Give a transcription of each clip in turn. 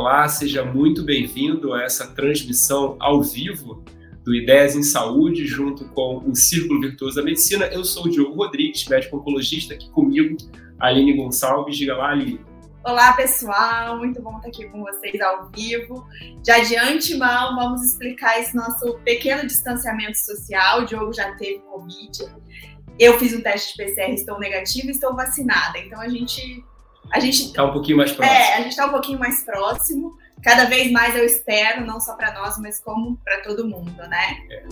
Olá, seja muito bem-vindo a essa transmissão ao vivo do Ideias em Saúde, junto com o Círculo Virtuoso da Medicina. Eu sou o Diogo Rodrigues, médico oncologista, aqui comigo, Aline Gonçalves. Diga lá, Aline. Olá, pessoal, muito bom estar aqui com vocês ao vivo. Já de antemão, vamos explicar esse nosso pequeno distanciamento social. O Diogo já teve Covid. Eu fiz um teste de PCR, estou negativa e estou vacinada. Então a gente. A gente está um pouquinho mais próximo. É, a gente está um pouquinho mais próximo. Cada vez mais eu espero, não só para nós, mas como para todo mundo, né? É.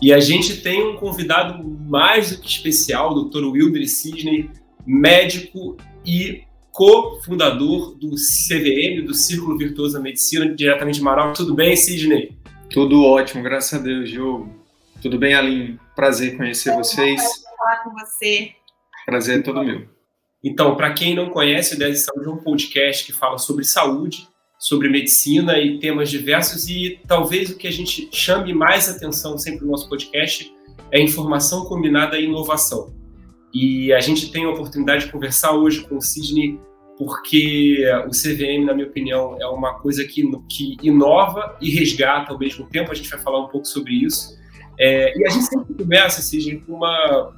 E a gente tem um convidado mais do que especial, o Dr. Wilder Sidney, médico e cofundador do CVM, do Círculo Virtuoso da Medicina, diretamente de Manaus. Tudo bem, Sidney? Tudo ótimo, graças a Deus, Diogo. Tudo bem, Aline? Prazer conhecer vocês. Prazer falar com você. Prazer é todo meu. Então, para quem não conhece, o 10 de Saúde é um podcast que fala sobre saúde, sobre medicina e temas diversos e talvez o que a gente chame mais atenção sempre no nosso podcast é informação combinada e inovação. E a gente tem a oportunidade de conversar hoje com o Sidney, porque o CVM, na minha opinião, é uma coisa que, que inova e resgata ao mesmo tempo. A gente vai falar um pouco sobre isso. É, e a gente sempre começa, Sidney, com uma,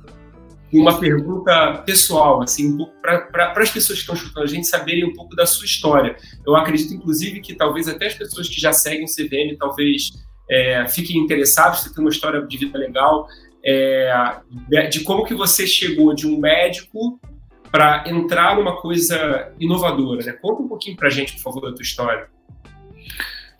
uma pergunta pessoal, assim, um para as pessoas que estão escutando a gente saberem um pouco da sua história. Eu acredito, inclusive, que talvez até as pessoas que já seguem o CVM talvez é, fiquem interessados, você tem uma história de vida legal é, de como que você chegou de um médico para entrar numa coisa inovadora. Né? Conta um pouquinho para a gente, por favor, da tua história.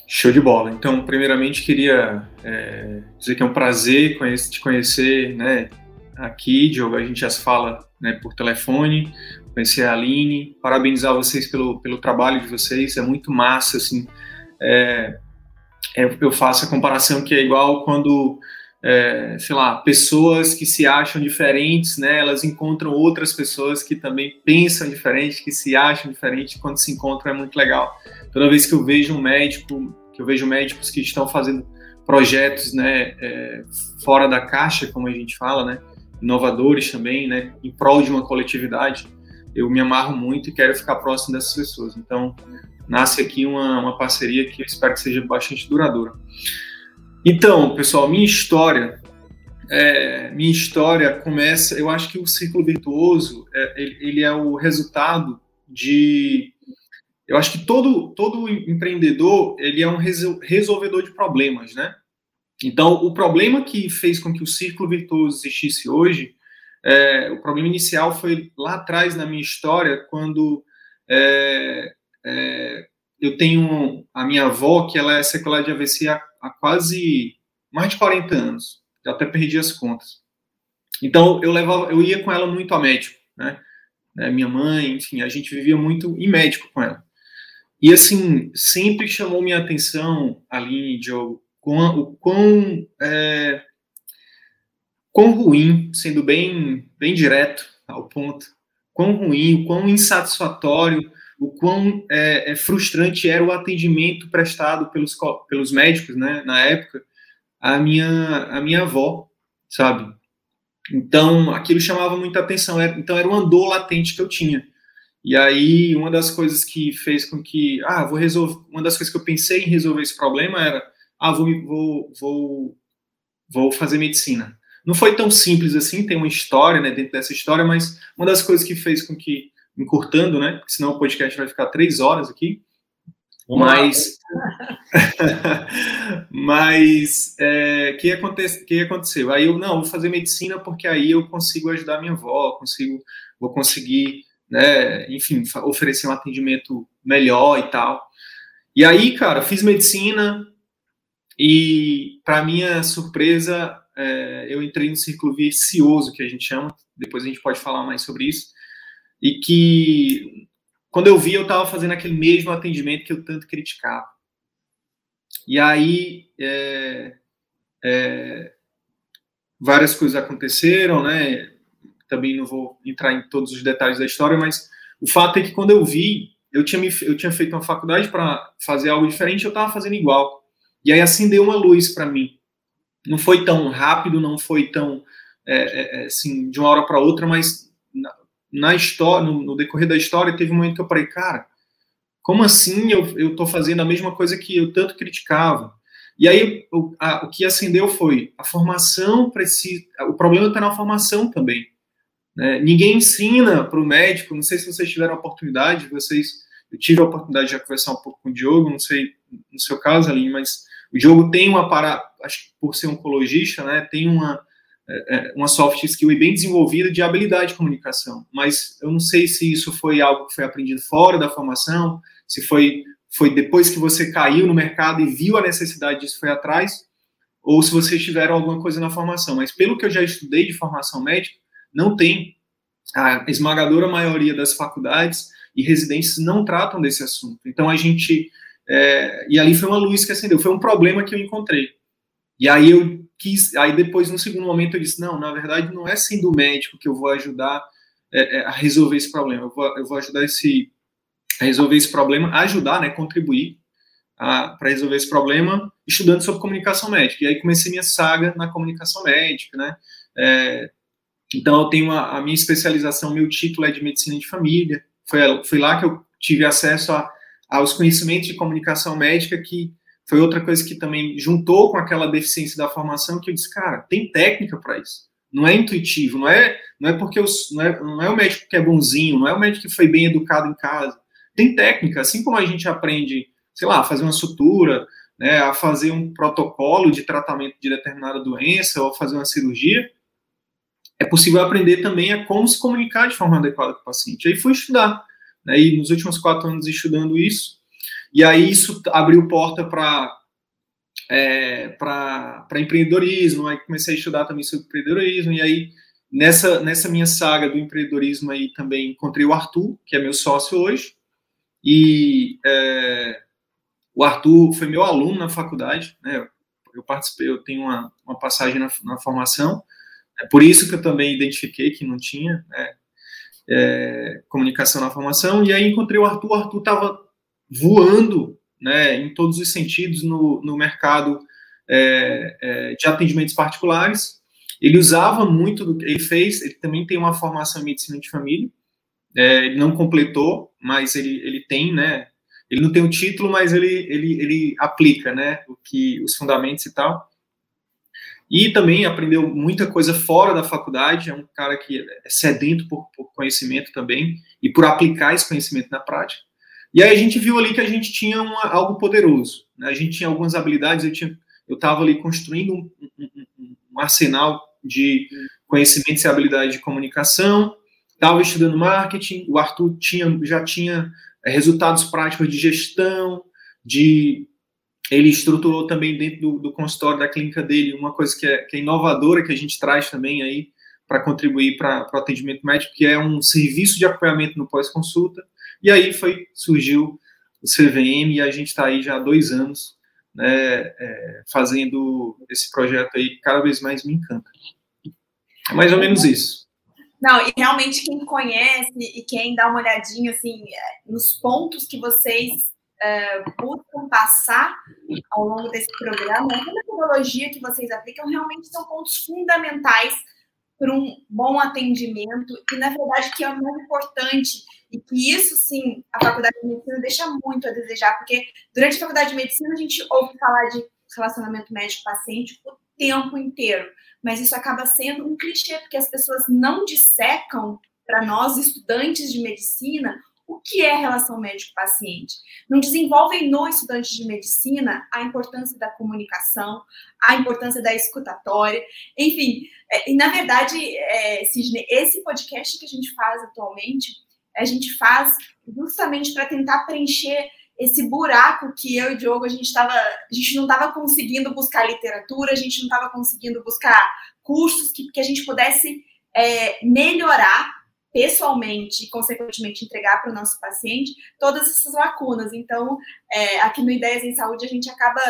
Show de bola. Então, primeiramente, queria é, dizer que é um prazer te conhecer né, aqui, Diogo. A gente já se fala né, por telefone, conhecer a Aline, parabenizar vocês pelo, pelo trabalho de vocês, é muito massa, assim. É, é, eu faço a comparação que é igual quando é, sei lá, pessoas que se acham diferentes, né? Elas encontram outras pessoas que também pensam diferente, que se acham diferente, quando se encontram é muito legal. Toda vez que eu vejo um médico, que eu vejo médicos que estão fazendo projetos, né, é, fora da caixa, como a gente fala, né, inovadores também, né, em prol de uma coletividade, eu me amarro muito e quero ficar próximo dessas pessoas. Então, nasce aqui uma, uma parceria que eu espero que seja bastante duradoura. Então, pessoal, minha história, é, minha história começa. Eu acho que o círculo virtuoso é, ele, ele, é o resultado de. Eu acho que todo todo empreendedor ele é um resolvedor de problemas, né? Então, o problema que fez com que o círculo virtuoso existisse hoje, é, o problema inicial foi lá atrás na minha história, quando é, é, eu tenho a minha avó, que ela é sequela de AVC há, há quase mais de 40 anos. Eu até perdi as contas. Então, eu levava, eu ia com ela muito a médico, né? né? Minha mãe, enfim, a gente vivia muito em médico com ela. E, assim, sempre chamou minha atenção, Aline, Diogo, o quão, é, quão ruim, sendo bem, bem direto ao ponto, quão ruim, o quão insatisfatório o quão é, é, frustrante era o atendimento prestado pelos, pelos médicos, né, na época, a minha, a minha avó, sabe? Então, aquilo chamava muita atenção. Então, era uma dor latente que eu tinha. E aí, uma das coisas que fez com que, ah, vou resolver, uma das coisas que eu pensei em resolver esse problema era, ah, vou, vou, vou, vou fazer medicina. Não foi tão simples assim, tem uma história, né, dentro dessa história, mas uma das coisas que fez com que encurtando, né? Porque senão o podcast vai ficar três horas aqui. Mas, mas é, que, aconte, que aconteceu? Aí eu não vou fazer medicina porque aí eu consigo ajudar minha avó, consigo, vou conseguir, né? Enfim, oferecer um atendimento melhor e tal. E aí, cara, fiz medicina e, para minha surpresa, é, eu entrei no círculo vicioso que a gente chama. Depois a gente pode falar mais sobre isso e que quando eu vi eu estava fazendo aquele mesmo atendimento que eu tanto criticava. E aí é, é, várias coisas aconteceram, né? Também não vou entrar em todos os detalhes da história, mas o fato é que quando eu vi, eu tinha, me, eu tinha feito uma faculdade para fazer algo diferente, eu estava fazendo igual. E aí acendeu uma luz para mim. Não foi tão rápido, não foi tão é, é, é assim de uma hora para outra, mas na história, no, no, decorrer da história, teve um momento que eu parei, cara, como assim eu estou fazendo a mesma coisa que eu tanto criticava? E aí o, a, o que acendeu foi a formação precisa. O problema está na formação também. Né? Ninguém ensina para o médico. Não sei se vocês tiveram a oportunidade, vocês. Eu tive a oportunidade de conversar um pouco com o Diogo, não sei no seu caso, ali, mas o Diogo tem uma para, acho que por ser oncologista, né, tem uma é, é, uma soft skill bem desenvolvida de habilidade de comunicação. Mas eu não sei se isso foi algo que foi aprendido fora da formação, se foi foi depois que você caiu no mercado e viu a necessidade disso foi atrás, ou se vocês tiveram alguma coisa na formação. Mas pelo que eu já estudei de formação médica, não tem. A esmagadora maioria das faculdades e residências não tratam desse assunto. Então a gente. É, e ali foi uma luz que acendeu, foi um problema que eu encontrei. E aí eu quis. Aí depois, no segundo momento, eu disse: não, na verdade, não é sendo médico que eu vou ajudar é, é, a resolver esse problema. Eu vou, eu vou ajudar esse a resolver esse problema, ajudar, né, contribuir para resolver esse problema, estudando sobre comunicação médica. E aí comecei minha saga na comunicação médica, né? É, então eu tenho a, a, minha especialização, meu título é de medicina de família. Foi, foi lá que eu tive acesso a, aos conhecimentos de comunicação médica, que foi outra coisa que também juntou com aquela deficiência da formação, que eu disse, cara, tem técnica para isso. Não é intuitivo, não é, não é porque eu, não, é, não é o médico que é bonzinho, não é o médico que foi bem educado em casa tem técnica, assim como a gente aprende, sei lá, a fazer uma sutura, né, a fazer um protocolo de tratamento de determinada doença ou fazer uma cirurgia, é possível aprender também a como se comunicar de forma adequada com o paciente. Aí fui estudar, né, e nos últimos quatro anos estudando isso, e aí isso abriu porta para é, para empreendedorismo, aí comecei a estudar também sobre empreendedorismo, e aí nessa, nessa minha saga do empreendedorismo aí também encontrei o Arthur, que é meu sócio hoje, e é, o Arthur foi meu aluno na faculdade, né? Eu participei, eu tenho uma, uma passagem na, na, formação, é por isso que eu também identifiquei que não tinha né, é, comunicação na formação, e aí encontrei o Arthur, o Arthur estava voando né, em todos os sentidos no, no mercado é, é, de atendimentos particulares. Ele usava muito do que ele fez, ele também tem uma formação em medicina de família, é, ele não completou, mas ele, ele tem, né? Ele não tem o um título, mas ele, ele, ele aplica, né? O que, os fundamentos e tal. E também aprendeu muita coisa fora da faculdade. É um cara que é sedento por, por conhecimento também e por aplicar esse conhecimento na prática. E aí a gente viu ali que a gente tinha uma, algo poderoso. Né? A gente tinha algumas habilidades. Eu tinha, eu estava ali construindo um, um, um arsenal de conhecimentos e habilidades de comunicação estava estudando marketing, o Arthur tinha, já tinha é, resultados práticos de gestão, de ele estruturou também dentro do, do consultório da clínica dele uma coisa que é, que é inovadora que a gente traz também aí para contribuir para o atendimento médico, que é um serviço de acompanhamento no pós-consulta. E aí foi surgiu o CVM e a gente está aí já há dois anos né, é, fazendo esse projeto aí que cada vez mais me encanta. É mais ou menos isso. Não, e realmente quem conhece e quem dá uma olhadinha assim é, nos pontos que vocês uh, buscam passar ao longo desse programa, a metodologia que vocês aplicam realmente são pontos fundamentais para um bom atendimento. E, na verdade, que é o mais importante. E que isso, sim, a faculdade de medicina deixa muito a desejar, porque durante a faculdade de medicina a gente ouve falar de relacionamento médico-paciente o tempo inteiro. Mas isso acaba sendo um clichê, porque as pessoas não dissecam para nós, estudantes de medicina, o que é relação médico-paciente. Não desenvolvem no estudante de medicina a importância da comunicação, a importância da escutatória, enfim. É, e, na verdade, é, Sidney, esse podcast que a gente faz atualmente, a gente faz justamente para tentar preencher esse buraco que eu e o Diogo a gente estava, a gente não estava conseguindo buscar literatura, a gente não estava conseguindo buscar cursos que, que a gente pudesse é, melhorar pessoalmente e, consequentemente, entregar para o nosso paciente todas essas lacunas. Então, é, aqui no Ideias em Saúde, a gente acaba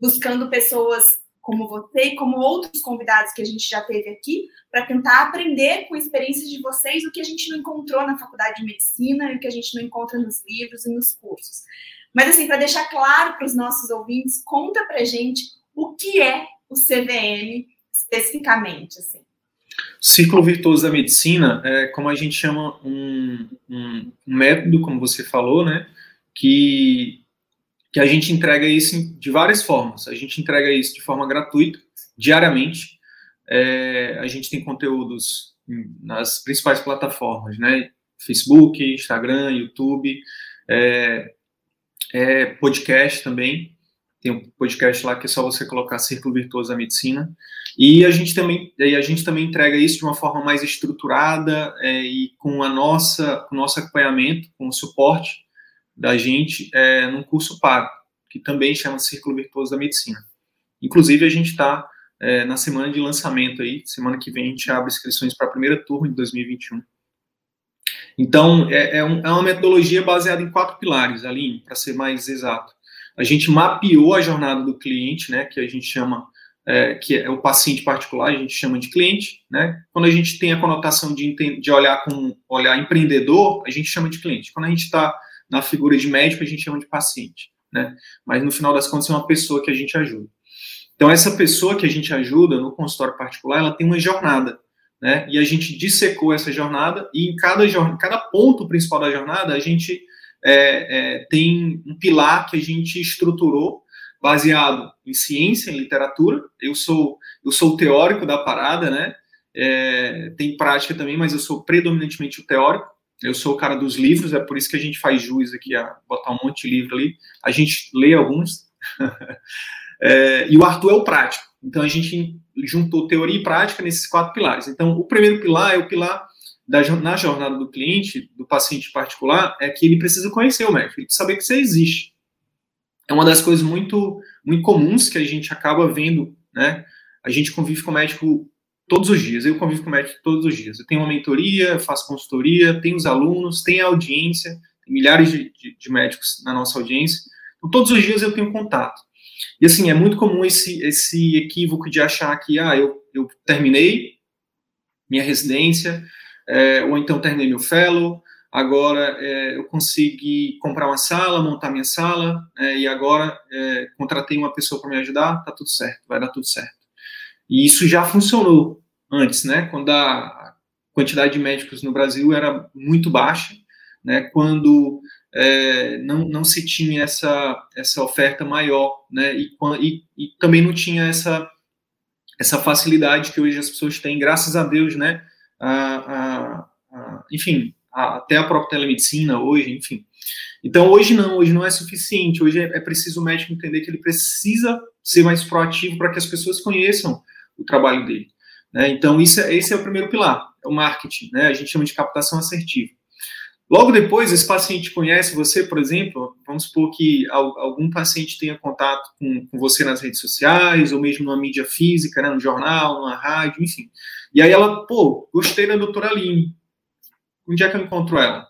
buscando pessoas como você e como outros convidados que a gente já teve aqui, para tentar aprender com experiências de vocês o que a gente não encontrou na faculdade de medicina e o que a gente não encontra nos livros e nos cursos. Mas, assim, para deixar claro para os nossos ouvintes, conta para gente o que é o CVM especificamente, assim. Círculo virtuoso da medicina é como a gente chama um, um, um método, como você falou, né, que, que a gente entrega isso de várias formas. A gente entrega isso de forma gratuita, diariamente. É, a gente tem conteúdos nas principais plataformas, né, Facebook, Instagram, YouTube, é, é, podcast também. Tem um podcast lá que é só você colocar Círculo Virtuoso da Medicina. E a gente também, a gente também entrega isso de uma forma mais estruturada é, e com a nossa, com o nosso acompanhamento, com o suporte da gente é, num curso pago, que também chama Círculo Virtuoso da Medicina. Inclusive, a gente está é, na semana de lançamento aí, semana que vem a gente abre inscrições para a primeira turma de 2021. Então, é, é, um, é uma metodologia baseada em quatro pilares, Aline, para ser mais exato. A gente mapeou a jornada do cliente, né, que a gente chama, é, que é o paciente particular, a gente chama de cliente, né? Quando a gente tem a conotação de, de olhar com olhar empreendedor, a gente chama de cliente. Quando a gente está na figura de médico, a gente chama de paciente, né? Mas no final das contas é uma pessoa que a gente ajuda. Então essa pessoa que a gente ajuda no consultório particular, ela tem uma jornada né? E a gente dissecou essa jornada e em cada, cada ponto principal da jornada a gente é, é, tem um pilar que a gente estruturou baseado em ciência, em literatura. Eu sou eu sou o teórico da parada, né? É, tem prática também, mas eu sou predominantemente o teórico. Eu sou o cara dos livros, é por isso que a gente faz jus aqui a botar um monte de livro ali. A gente lê alguns. é, e o Arthur é o prático. Então a gente juntou teoria e prática nesses quatro pilares. Então, o primeiro pilar é o pilar da, na jornada do cliente, do paciente particular, é que ele precisa conhecer o médico, ele precisa saber que você existe. É uma das coisas muito, muito comuns que a gente acaba vendo, né? A gente convive com o médico todos os dias, eu convivo com o médico todos os dias. Eu tenho uma mentoria, faço consultoria, tenho os alunos, tenho a audiência, tem milhares de, de, de médicos na nossa audiência. Então, todos os dias eu tenho contato. E assim, é muito comum esse, esse equívoco de achar que, ah, eu, eu terminei minha residência, é, ou então terminei meu fellow, agora é, eu consegui comprar uma sala, montar minha sala, é, e agora é, contratei uma pessoa para me ajudar, tá tudo certo, vai dar tudo certo. E isso já funcionou antes, né? Quando a quantidade de médicos no Brasil era muito baixa, né? Quando é, não, não se tinha essa, essa oferta maior, né? E, e, e, também não tinha essa, essa facilidade que hoje as pessoas têm, graças a Deus, né? A, a, a, enfim, até a própria telemedicina hoje, enfim. Então, hoje não, hoje não é suficiente, hoje é, é preciso o médico entender que ele precisa ser mais proativo para que as pessoas conheçam o trabalho dele. Né? Então, isso é, esse é o primeiro pilar, é o marketing, né? A gente chama de captação assertiva. Logo depois, esse paciente conhece você, por exemplo, vamos supor que algum paciente tenha contato com, com você nas redes sociais, ou mesmo numa mídia física, né, no jornal, numa rádio, enfim. E aí ela, pô, gostei da doutora Aline. Onde é que eu encontro ela?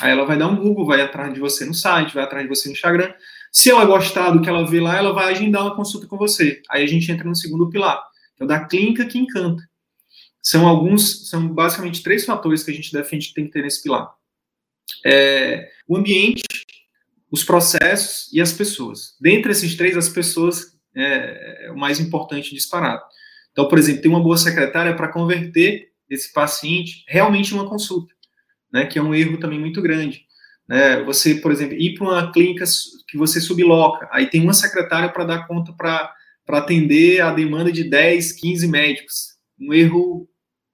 Aí ela vai dar um Google, vai atrás de você no site, vai atrás de você no Instagram. Se ela gostar do que ela vê lá, ela vai agendar uma consulta com você. Aí a gente entra no segundo pilar, que é o da clínica que encanta. São alguns, são basicamente três fatores que a gente defende que tem que ter nesse pilar é, o ambiente, os processos e as pessoas. Dentre esses três, as pessoas é, é o mais importante disparado. Então, por exemplo, tem uma boa secretária para converter esse paciente realmente em uma consulta, né, que é um erro também muito grande. Né? Você, por exemplo, ir para uma clínica que você subloca, aí tem uma secretária para dar conta para atender a demanda de 10, 15 médicos. Um erro,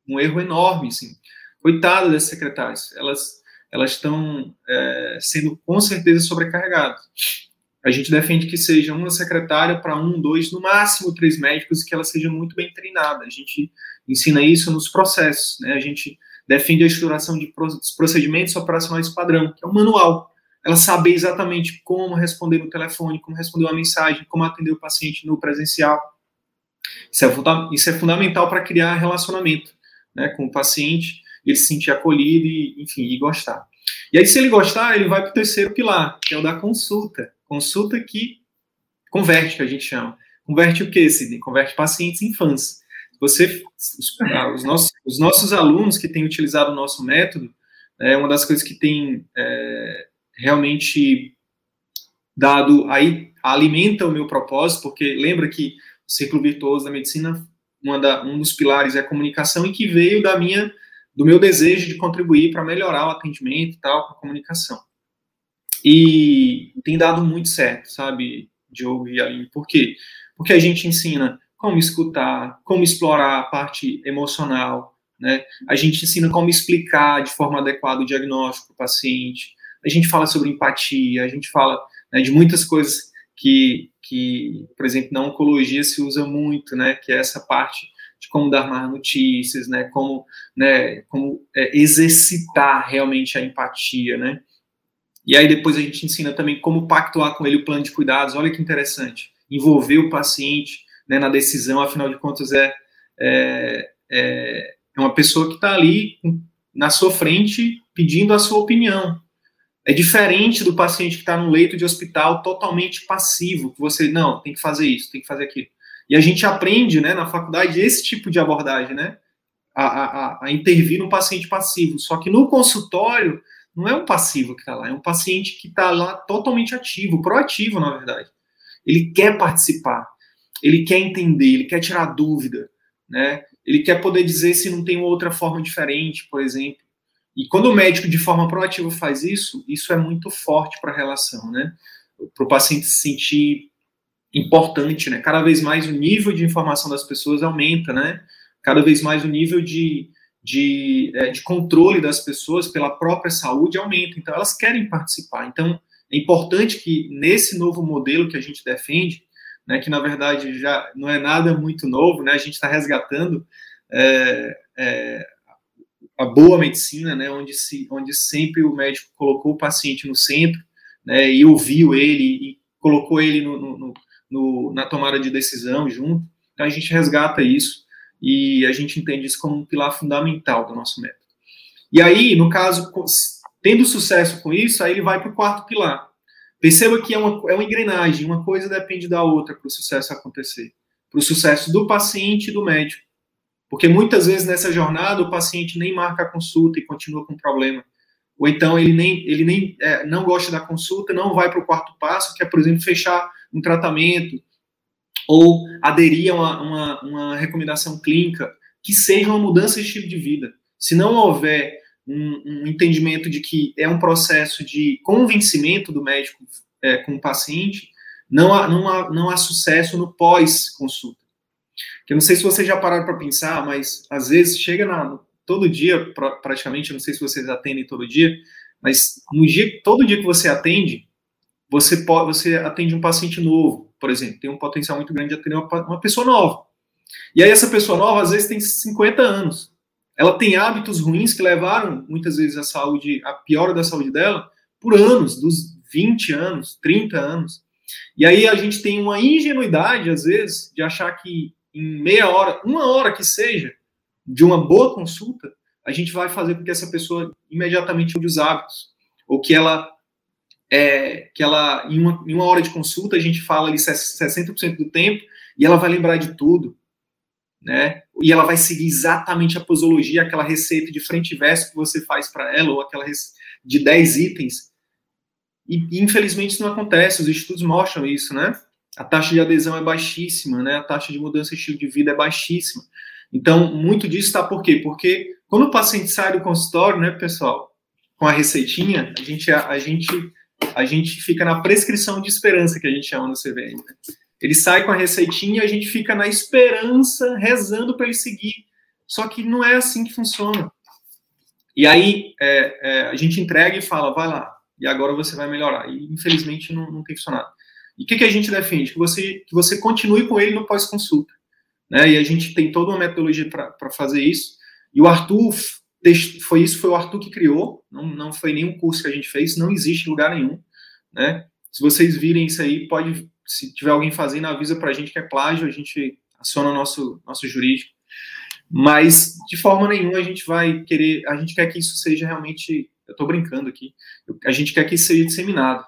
um erro enorme, assim. Coitada dessas secretárias, elas elas estão é, sendo com certeza sobrecarregadas. A gente defende que seja uma secretária para um, dois, no máximo três médicos e que ela seja muito bem treinada. A gente ensina isso nos processos, né? A gente defende a estruturação de procedimentos operacionais padrão, que é um manual. Ela saber exatamente como responder no telefone, como responder uma mensagem, como atender o paciente no presencial. Isso é, isso é fundamental para criar relacionamento né, com o paciente ele se sentir acolhido e, enfim, e gostar. E aí, se ele gostar, ele vai para o terceiro pilar, que é o da consulta. Consulta que converte, que a gente chama. Converte o quê, Sidney? Converte pacientes em fãs. Você, os, ah, os, nossos, os nossos alunos que têm utilizado o nosso método, é uma das coisas que tem é, realmente dado aí alimenta o meu propósito, porque lembra que o ciclo virtuoso da medicina da, um dos pilares é a comunicação e que veio da minha do meu desejo de contribuir para melhorar o atendimento e tal com a comunicação. E tem dado muito certo, sabe, Diogo e Aline? Por quê? Porque a gente ensina como escutar, como explorar a parte emocional, né? A gente ensina como explicar de forma adequada o diagnóstico para o paciente. A gente fala sobre empatia, a gente fala né, de muitas coisas que, que, por exemplo, na oncologia se usa muito, né? Que é essa parte de como dar mais notícias, né? Como, né? Como é, exercitar realmente a empatia, né? E aí depois a gente ensina também como pactuar com ele o plano de cuidados. Olha que interessante, envolver o paciente né, na decisão. Afinal de contas é, é, é é uma pessoa que está ali na sua frente pedindo a sua opinião. É diferente do paciente que está no leito de hospital totalmente passivo, que você, não, tem que fazer isso, tem que fazer aquilo. E a gente aprende, né, na faculdade, esse tipo de abordagem, né, a, a, a intervir no paciente passivo. Só que no consultório, não é um passivo que está lá, é um paciente que está lá totalmente ativo, proativo, na verdade. Ele quer participar, ele quer entender, ele quer tirar dúvida, né? Ele quer poder dizer se não tem outra forma diferente, por exemplo. E quando o médico, de forma proativa, faz isso, isso é muito forte para a relação, né? Para o paciente se sentir importante, né? Cada vez mais o nível de informação das pessoas aumenta, né? Cada vez mais o nível de, de, é, de controle das pessoas pela própria saúde aumenta. Então, elas querem participar. Então, é importante que nesse novo modelo que a gente defende, né, que na verdade já não é nada muito novo, né, a gente está resgatando é, é, a boa medicina, né, onde, se, onde sempre o médico colocou o paciente no centro né, e ouviu ele e colocou ele no, no, no, na tomada de decisão junto. Então a gente resgata isso e a gente entende isso como um pilar fundamental do nosso método. E aí, no caso, tendo sucesso com isso, aí ele vai para o quarto pilar, Perceba que é uma, é uma engrenagem, uma coisa depende da outra para o sucesso acontecer. Para o sucesso do paciente e do médico. Porque muitas vezes nessa jornada o paciente nem marca a consulta e continua com problema. Ou então ele nem, ele nem é, não gosta da consulta, não vai para o quarto passo, que é, por exemplo, fechar um tratamento ou aderir a uma, uma, uma recomendação clínica, que seja uma mudança de estilo de vida. Se não houver um, um, entendimento de que é um processo de convencimento do médico é, com o paciente, não há, não há, não há sucesso no pós-consulta. Eu não sei se vocês já pararam para pensar, mas às vezes chega na, todo dia, praticamente, não sei se vocês atendem todo dia, mas no dia, todo dia que você atende, você pode, você atende um paciente novo, por exemplo, tem um potencial muito grande de atender uma, uma pessoa nova. E aí essa pessoa nova às vezes tem 50 anos ela tem hábitos ruins que levaram muitas vezes a saúde, a piora da saúde dela por anos, dos 20 anos, 30 anos. E aí a gente tem uma ingenuidade, às vezes, de achar que em meia hora, uma hora que seja, de uma boa consulta, a gente vai fazer com que essa pessoa imediatamente mude os hábitos. Ou que ela, é, que ela em, uma, em uma hora de consulta, a gente fala ali 60% do tempo, e ela vai lembrar de tudo né? E ela vai seguir exatamente a posologia, aquela receita de frente e verso que você faz para ela, ou aquela de 10 itens. E, infelizmente isso não acontece, os estudos mostram isso, né? A taxa de adesão é baixíssima, né? A taxa de mudança de estilo de vida é baixíssima. Então, muito disso está por quê? Porque quando o paciente sai do consultório, né, pessoal, com a receitinha, a gente, a, a gente, a gente fica na prescrição de esperança, que a gente chama no CVM. Né? Ele sai com a receitinha e a gente fica na esperança, rezando para ele seguir. Só que não é assim que funciona. E aí é, é, a gente entrega e fala, vai lá, e agora você vai melhorar. E infelizmente não, não tem funcionado. E o que, que a gente defende? Que você, que você continue com ele no pós-consulta. Né? E a gente tem toda uma metodologia para fazer isso. E o Arthur, foi isso, foi o Arthur que criou, não, não foi nenhum curso que a gente fez, não existe lugar nenhum. Né? Se vocês virem isso aí, pode se tiver alguém fazendo, avisa para a gente que é plágio, a gente aciona nosso, nosso jurídico. Mas, de forma nenhuma, a gente vai querer, a gente quer que isso seja realmente, eu estou brincando aqui, a gente quer que isso seja disseminado,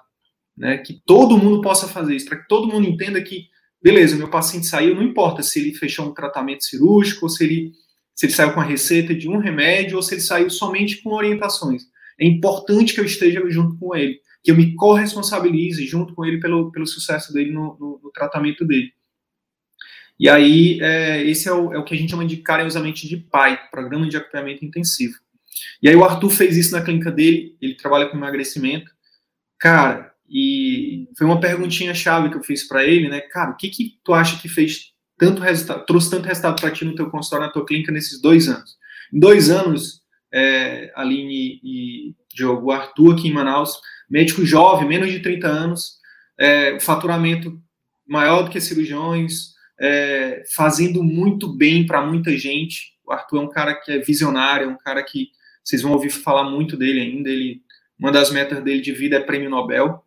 né? que todo mundo possa fazer isso, para que todo mundo entenda que, beleza, meu paciente saiu, não importa se ele fechou um tratamento cirúrgico, ou se ele, se ele saiu com a receita de um remédio, ou se ele saiu somente com orientações. É importante que eu esteja junto com ele que eu me corresponsabilize junto com ele pelo, pelo sucesso dele no, no, no tratamento dele. E aí, é, esse é o, é o, que a gente chama de carinhosamente de PAI, Programa de Acompanhamento Intensivo. E aí o Arthur fez isso na clínica dele, ele trabalha com emagrecimento. Cara, e foi uma perguntinha chave que eu fiz para ele, né? Cara, o que que tu acha que fez tanto resultado, trouxe tanto resultado para ti no teu consultório, na tua clínica nesses dois anos? Em dois anos, é, Aline e Diogo, o Arthur aqui em Manaus, médico jovem, menos de 30 anos, é, faturamento maior do que cirurgiões, é, fazendo muito bem para muita gente. O Arthur é um cara que é visionário, é um cara que vocês vão ouvir falar muito dele ainda. Ele, uma das metas dele de vida é prêmio Nobel,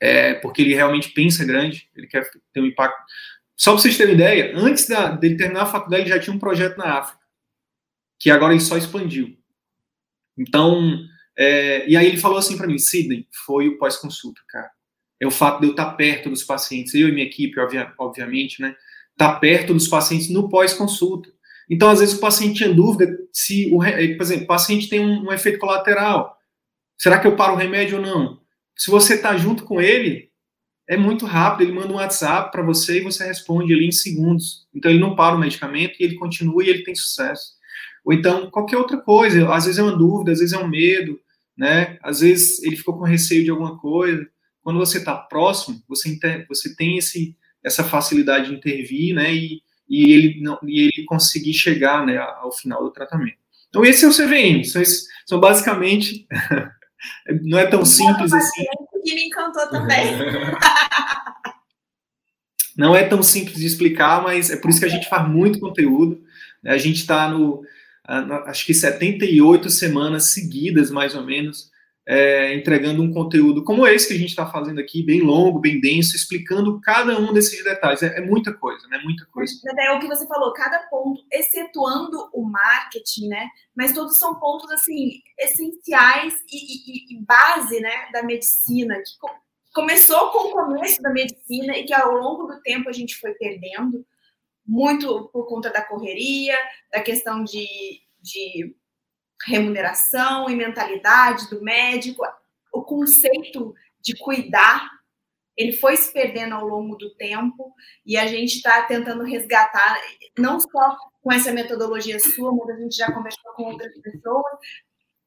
é, porque ele realmente pensa grande, ele quer ter um impacto. Só para vocês terem ideia, antes da, dele terminar a faculdade, ele já tinha um projeto na África, que agora ele só expandiu. Então, é, e aí ele falou assim para mim, Sidney, foi o pós-consulta, cara. É o fato de eu estar perto dos pacientes, eu e minha equipe, obviamente, né? Estar perto dos pacientes no pós-consulta. Então, às vezes, o paciente tinha dúvida se, o, por exemplo, o paciente tem um, um efeito colateral. Será que eu paro o remédio ou não? Se você está junto com ele, é muito rápido. Ele manda um WhatsApp para você e você responde ali em segundos. Então, ele não para o medicamento e ele continua e ele tem sucesso. Ou então, qualquer outra coisa. Às vezes é uma dúvida, às vezes é um medo, né? Às vezes ele ficou com receio de alguma coisa. Quando você está próximo, você, inter... você tem esse, essa facilidade de intervir, né? E, e, ele, não, e ele conseguir chegar né, ao final do tratamento. Então, esse é o CVM. São, são basicamente. não é tão simples assim. Que me encantou também. não é tão simples de explicar, mas é por isso que a gente faz muito conteúdo. Né? A gente está no, acho que 78 semanas seguidas, mais ou menos, é, entregando um conteúdo como esse que a gente está fazendo aqui, bem longo, bem denso, explicando cada um desses detalhes. É, é, muita coisa, né? Muita coisa. É o que você falou, cada ponto, excetuando o marketing, né? Mas todos são pontos, assim, essenciais e, e, e base, né, da medicina, que começou com o começo da medicina e que ao longo do tempo a gente foi perdendo muito por conta da correria, da questão de, de remuneração e mentalidade do médico. O conceito de cuidar, ele foi se perdendo ao longo do tempo e a gente está tentando resgatar, não só com essa metodologia sua, mas a gente já conversou com outras pessoas,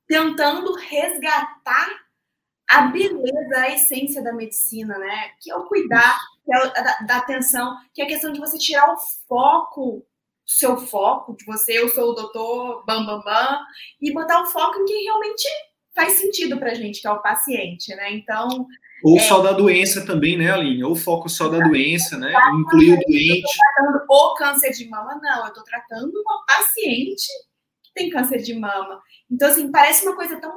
tentando resgatar a beleza, a essência da medicina, né? Que é o cuidar, que é da, da atenção, que é a questão de você tirar o foco, seu foco, de você, eu sou o doutor, bam, bam, bam, e botar o foco em quem realmente faz sentido pra gente, que é o paciente, né? Então. Ou é, só da doença também, né, Aline? Ou foco só da doença, né? Incluir o doente. Eu tratando o câncer de mama, não. Eu tô tratando uma paciente que tem câncer de mama. Então, assim, parece uma coisa tão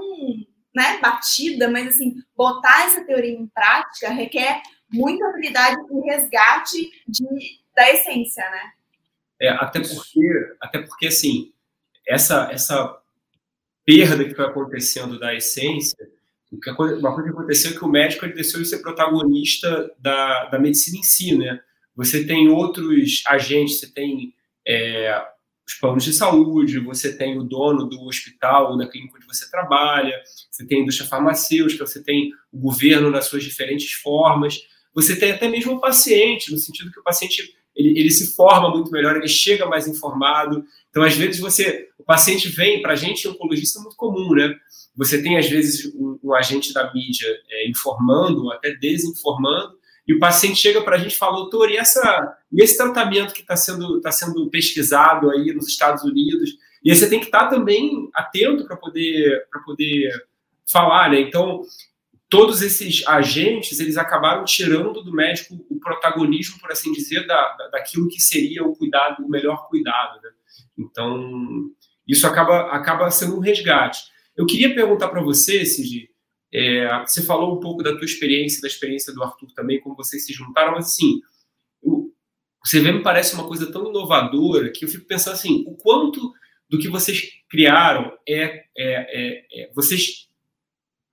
né, batida, mas assim, botar essa teoria em prática requer muita habilidade e resgate de, da essência, né? É, até porque, até porque assim, essa, essa perda que foi acontecendo da essência, uma coisa que aconteceu é que o médico ele deixou de ser protagonista da, da medicina em si, né? Você tem outros agentes, você tem é, os planos de saúde, você tem o dono do hospital ou da clínica onde você trabalha, você tem a indústria farmacêutica, você tem o governo nas suas diferentes formas, você tem até mesmo o paciente, no sentido que o paciente ele, ele se forma muito melhor, ele chega mais informado. Então, às vezes, você, o paciente vem, para a gente, oncologista é muito comum, né? Você tem, às vezes, um, um agente da mídia é, informando, até desinformando, e o paciente chega para a gente e fala, doutor, e, essa, e esse tratamento que está sendo, tá sendo pesquisado aí nos Estados Unidos? E aí você tem que estar tá também atento para poder, poder falar, né? Então, todos esses agentes, eles acabaram tirando do médico o protagonismo, por assim dizer, da, da daquilo que seria o cuidado, o melhor cuidado, né? Então, isso acaba, acaba sendo um resgate. Eu queria perguntar para você, Cid, é, você falou um pouco da tua experiência, da experiência do Arthur também, como vocês se juntaram, mas assim, o, vê me parece uma coisa tão inovadora que eu fico pensando assim, o quanto do que vocês criaram é, é, é, é vocês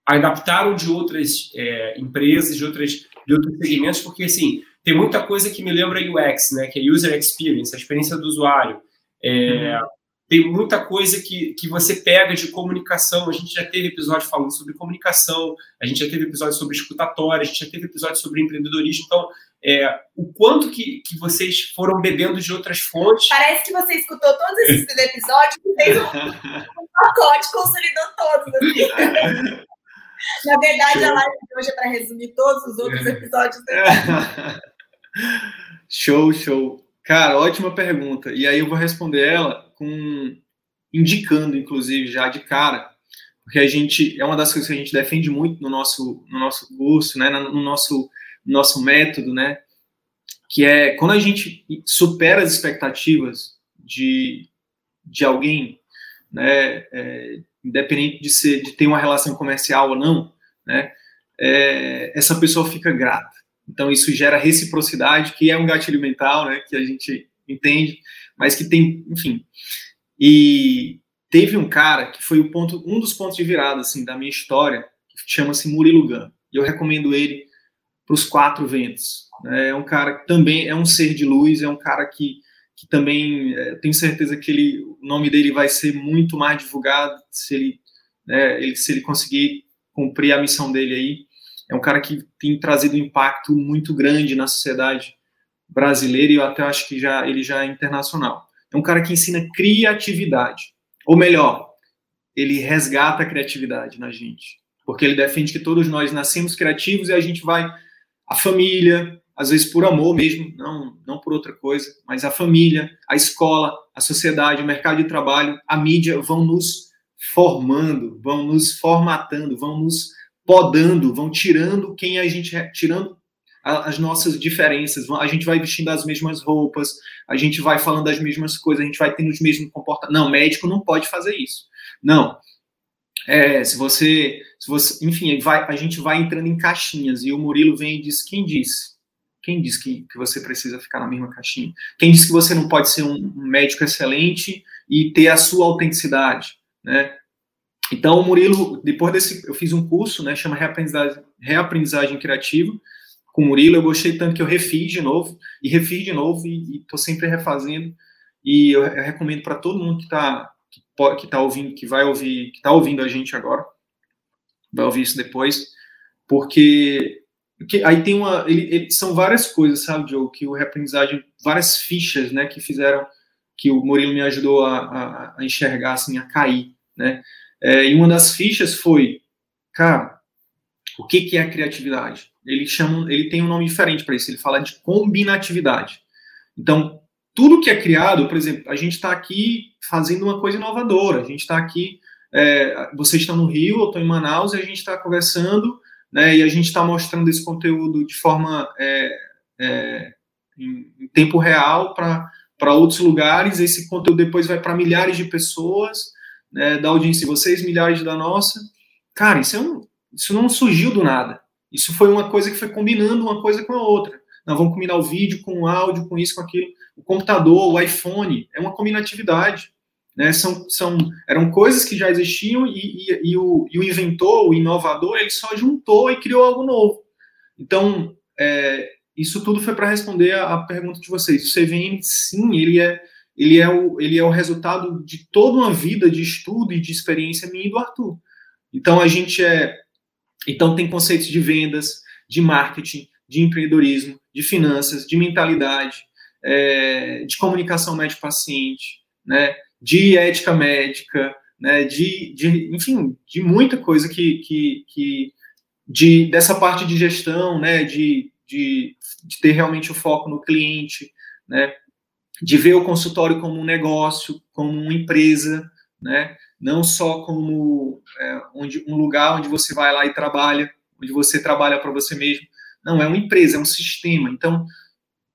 adaptaram de outras é, empresas, de, outras, de outros segmentos, porque assim, tem muita coisa que me lembra UX, né, que é User Experience, a experiência do usuário. É, uhum. Tem muita coisa que, que você pega de comunicação. A gente já teve episódio falando sobre comunicação, a gente já teve episódio sobre escutatória, a gente já teve episódio sobre empreendedorismo. Então, é, o quanto que, que vocês foram bebendo de outras fontes. Parece que você escutou todos esses episódios e fez um, um pacote, consolidou todos. Assim. Na verdade, Show. a live de hoje é para resumir todos os outros episódios. show, show. Cara, ótima pergunta. E aí eu vou responder ela com indicando, inclusive, já de cara, porque a gente é uma das coisas que a gente defende muito no nosso no nosso curso, né, no nosso nosso método, né, que é quando a gente supera as expectativas de, de alguém, né, é, independente de ser de ter uma relação comercial ou não, né, é, essa pessoa fica grata. Então, isso gera reciprocidade, que é um gatilho mental, né, que a gente entende, mas que tem, enfim. E teve um cara que foi o ponto, um dos pontos de virada, assim, da minha história, que chama-se Murilo Gun. E eu recomendo ele para os quatro ventos. Né? É um cara que também é um ser de luz, é um cara que, que também é, tenho certeza que ele, o nome dele vai ser muito mais divulgado se ele, né, ele, se ele conseguir cumprir a missão dele aí é um cara que tem trazido um impacto muito grande na sociedade brasileira e eu até acho que já ele já é internacional. É um cara que ensina criatividade, ou melhor, ele resgata a criatividade na gente, porque ele defende que todos nós nascemos criativos e a gente vai a família, às vezes por amor mesmo, não não por outra coisa, mas a família, a escola, a sociedade, o mercado de trabalho, a mídia vão nos formando, vão nos formatando, vão nos podando, vão tirando quem a gente é, tirando as nossas diferenças. A gente vai vestindo as mesmas roupas, a gente vai falando as mesmas coisas, a gente vai tendo os mesmos comportamentos. Não, médico não pode fazer isso. Não. É, se você, se você, enfim, vai, a gente vai entrando em caixinhas e o Murilo vem e diz: quem disse? Quem disse que, que você precisa ficar na mesma caixinha? Quem disse que você não pode ser um médico excelente e ter a sua autenticidade, né? Então, o Murilo, depois desse, eu fiz um curso, né, chama Reaprendizagem, Reaprendizagem Criativa, com o Murilo, eu gostei tanto que eu refiz de novo, e refiz de novo, e estou sempre refazendo, e eu, eu recomendo para todo mundo que está que, que tá ouvindo, que vai ouvir, que está ouvindo a gente agora, vai ouvir isso depois, porque, porque aí tem uma, ele, ele, são várias coisas, sabe, Joe, que o Reaprendizagem, várias fichas, né, que fizeram, que o Murilo me ajudou a, a, a enxergar, assim, a cair, né, é, e uma das fichas foi, cara, o que, que é criatividade? Ele chama, ele tem um nome diferente para isso. Ele fala de combinatividade. Então, tudo que é criado, por exemplo, a gente está aqui fazendo uma coisa inovadora. A gente está aqui, é, vocês estão no Rio, eu estou em Manaus e a gente está conversando, né? E a gente está mostrando esse conteúdo de forma é, é, em, em tempo real para outros lugares. Esse conteúdo depois vai para milhares de pessoas né, da audiência de vocês, milhares da nossa. Cara, isso, é um, isso não surgiu do nada. Isso foi uma coisa que foi combinando uma coisa com a outra. Nós vamos combinar o vídeo com o áudio, com isso, com aquilo. O computador, o iPhone, é uma combinatividade. Né? São, são, eram coisas que já existiam e, e, e, o, e o inventor, o inovador, ele só juntou e criou algo novo. Então, é, isso tudo foi para responder a, pergunta de vocês. O CVM, sim, ele é ele é o, ele é o resultado de toda uma vida de estudo e de experiência minha e do Arthur. Então a gente é, então tem conceitos de vendas, de marketing, de empreendedorismo, de finanças, de mentalidade, é, de comunicação médico-paciente, né, de ética médica, né, de, de, enfim, de muita coisa que, que, que de, dessa parte de gestão, né, de, de, de ter realmente o foco no cliente, né, de ver o consultório como um negócio, como uma empresa, né? não só como é, onde, um lugar onde você vai lá e trabalha, onde você trabalha para você mesmo. Não, é uma empresa, é um sistema. Então,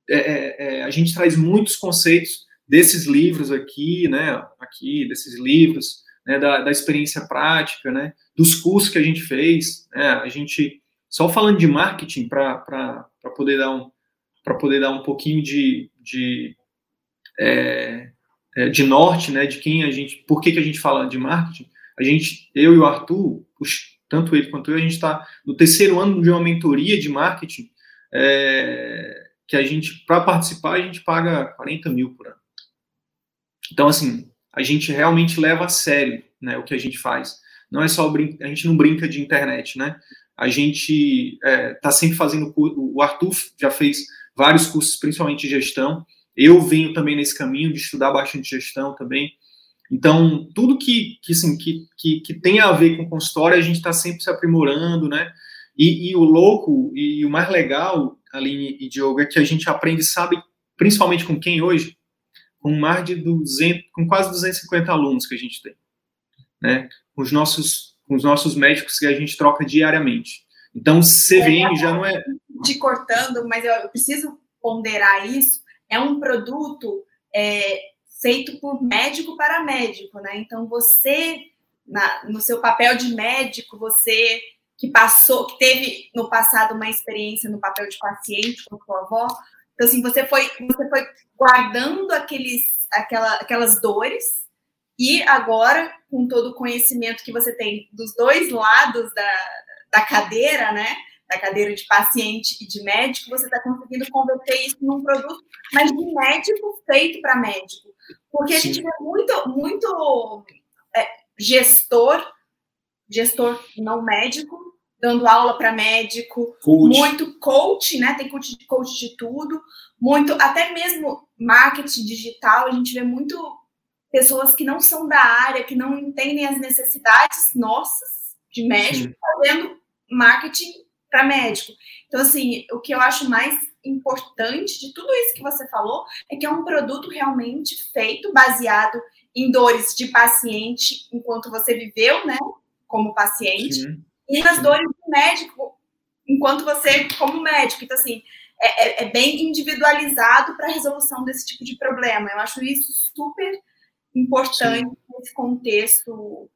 é, é, é, a gente traz muitos conceitos desses livros aqui, né, aqui, desses livros, né, da, da experiência prática, né, dos cursos que a gente fez, né, a gente, só falando de marketing, para poder dar um para poder dar um pouquinho de, de é, de norte, né, de quem a gente, por que, que a gente fala de marketing, a gente, eu e o Arthur, tanto ele quanto eu, a gente está no terceiro ano de uma mentoria de marketing, é, que a gente, para participar, a gente paga 40 mil por ano. Então, assim, a gente realmente leva a sério né, o que a gente faz. Não é só a gente não brinca de internet, né? A gente está é, tá sempre fazendo o Arthur já fez vários cursos, principalmente de gestão. Eu venho também nesse caminho de estudar bastante gestão também. Então, tudo que, que, assim, que, que, que tem a ver com consultório, a gente está sempre se aprimorando, né? E, e, o louco e o mais legal, Aline e Diogo, é que a gente aprende, sabe, principalmente com quem hoje? Com mais de 200, com quase 250 alunos que a gente tem, né? Com os nossos, com os nossos médicos que a gente troca diariamente. Então, CVM já não é. Te cortando, mas eu preciso ponderar isso. É um produto é, feito por médico para médico, né? Então, você, na, no seu papel de médico, você que passou, que teve no passado uma experiência no papel de paciente com sua avó, então, assim, você foi, você foi guardando aqueles, aquela, aquelas dores e agora, com todo o conhecimento que você tem dos dois lados da, da cadeira, né? Da cadeira de paciente e de médico, você está conseguindo converter isso num produto, mas de médico feito para médico. Porque Sim. a gente vê muito, muito é, gestor, gestor não médico, dando aula para médico, coach. muito coach, né? Tem coach, coach de tudo, muito, até mesmo marketing digital, a gente vê muito pessoas que não são da área, que não entendem as necessidades nossas de médico, Sim. fazendo marketing para médico. Então, assim, o que eu acho mais importante de tudo isso que você falou é que é um produto realmente feito baseado em dores de paciente enquanto você viveu, né, como paciente, Sim. e nas Sim. dores do médico enquanto você como médico. Então, assim, é, é, é bem individualizado para a resolução desse tipo de problema. Eu acho isso super importante Sim. nesse contexto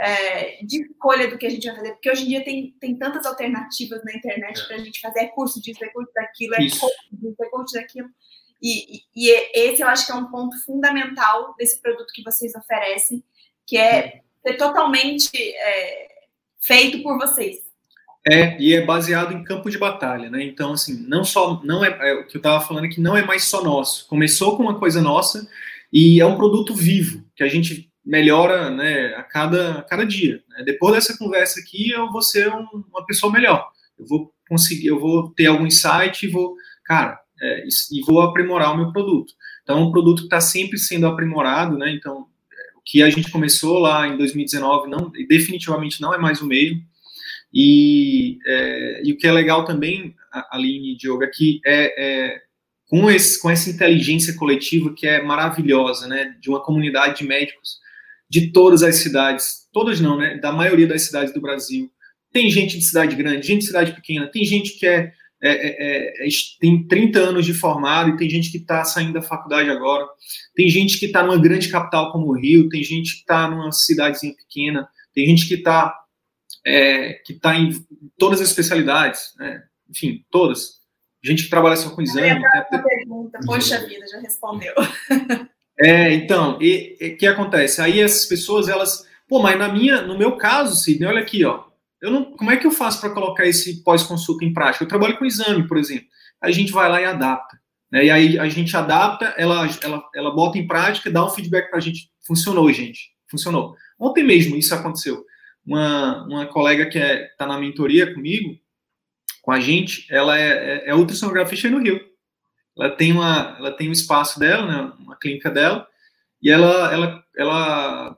é, de escolha do que a gente vai fazer, porque hoje em dia tem, tem tantas alternativas na internet é. para a gente fazer, é curso disso, é curso daquilo, é Isso. coach disso, é coach daquilo. E, e, e, esse eu acho que é um ponto fundamental desse produto que vocês oferecem, que é ser totalmente é, feito por vocês. É, e é baseado em campo de batalha, né? Então, assim, não só, não é, é o que eu estava falando é que não é mais só nosso. Começou com uma coisa nossa e é um produto vivo, que a gente melhora né, a, cada, a cada dia. Né? Depois dessa conversa aqui, eu vou ser um, uma pessoa melhor. Eu vou conseguir, eu vou ter algum insight e vou, cara, é, e vou aprimorar o meu produto. Então, é um produto que está sempre sendo aprimorado, né? Então, o que a gente começou lá em 2019 não, definitivamente não é mais o mesmo. E, é, e o que é legal também, Aline e Diogo, é que é, é, com, esse, com essa inteligência coletiva que é maravilhosa, né? De uma comunidade de médicos de todas as cidades, todas não, né? Da maioria das cidades do Brasil. Tem gente de cidade grande, gente de cidade pequena, tem gente que é, é, é, é tem 30 anos de formado e tem gente que está saindo da faculdade agora. Tem gente que está numa grande capital como o Rio, tem gente que está numa cidadezinha pequena, tem gente que está é, que tá em todas as especialidades, né? enfim, todas. Gente que trabalha só com exame. Até... pergunta, poxa vida, já respondeu. É, então, e o que acontece? Aí essas pessoas, elas, pô, mas na minha, no meu caso, Sidney, olha aqui, ó, eu não, como é que eu faço para colocar esse pós-consulta em prática? Eu trabalho com exame, por exemplo. A gente vai lá e adapta. Né? E aí a gente adapta, ela, ela, ela bota em prática, dá um feedback para a gente. Funcionou, gente. Funcionou. Ontem mesmo isso aconteceu. Uma, uma colega que é, tá na mentoria comigo, com a gente, ela é, é, é ultrassonografista no Rio ela tem uma, ela tem um espaço dela, né, uma clínica dela, e ela, ela, ela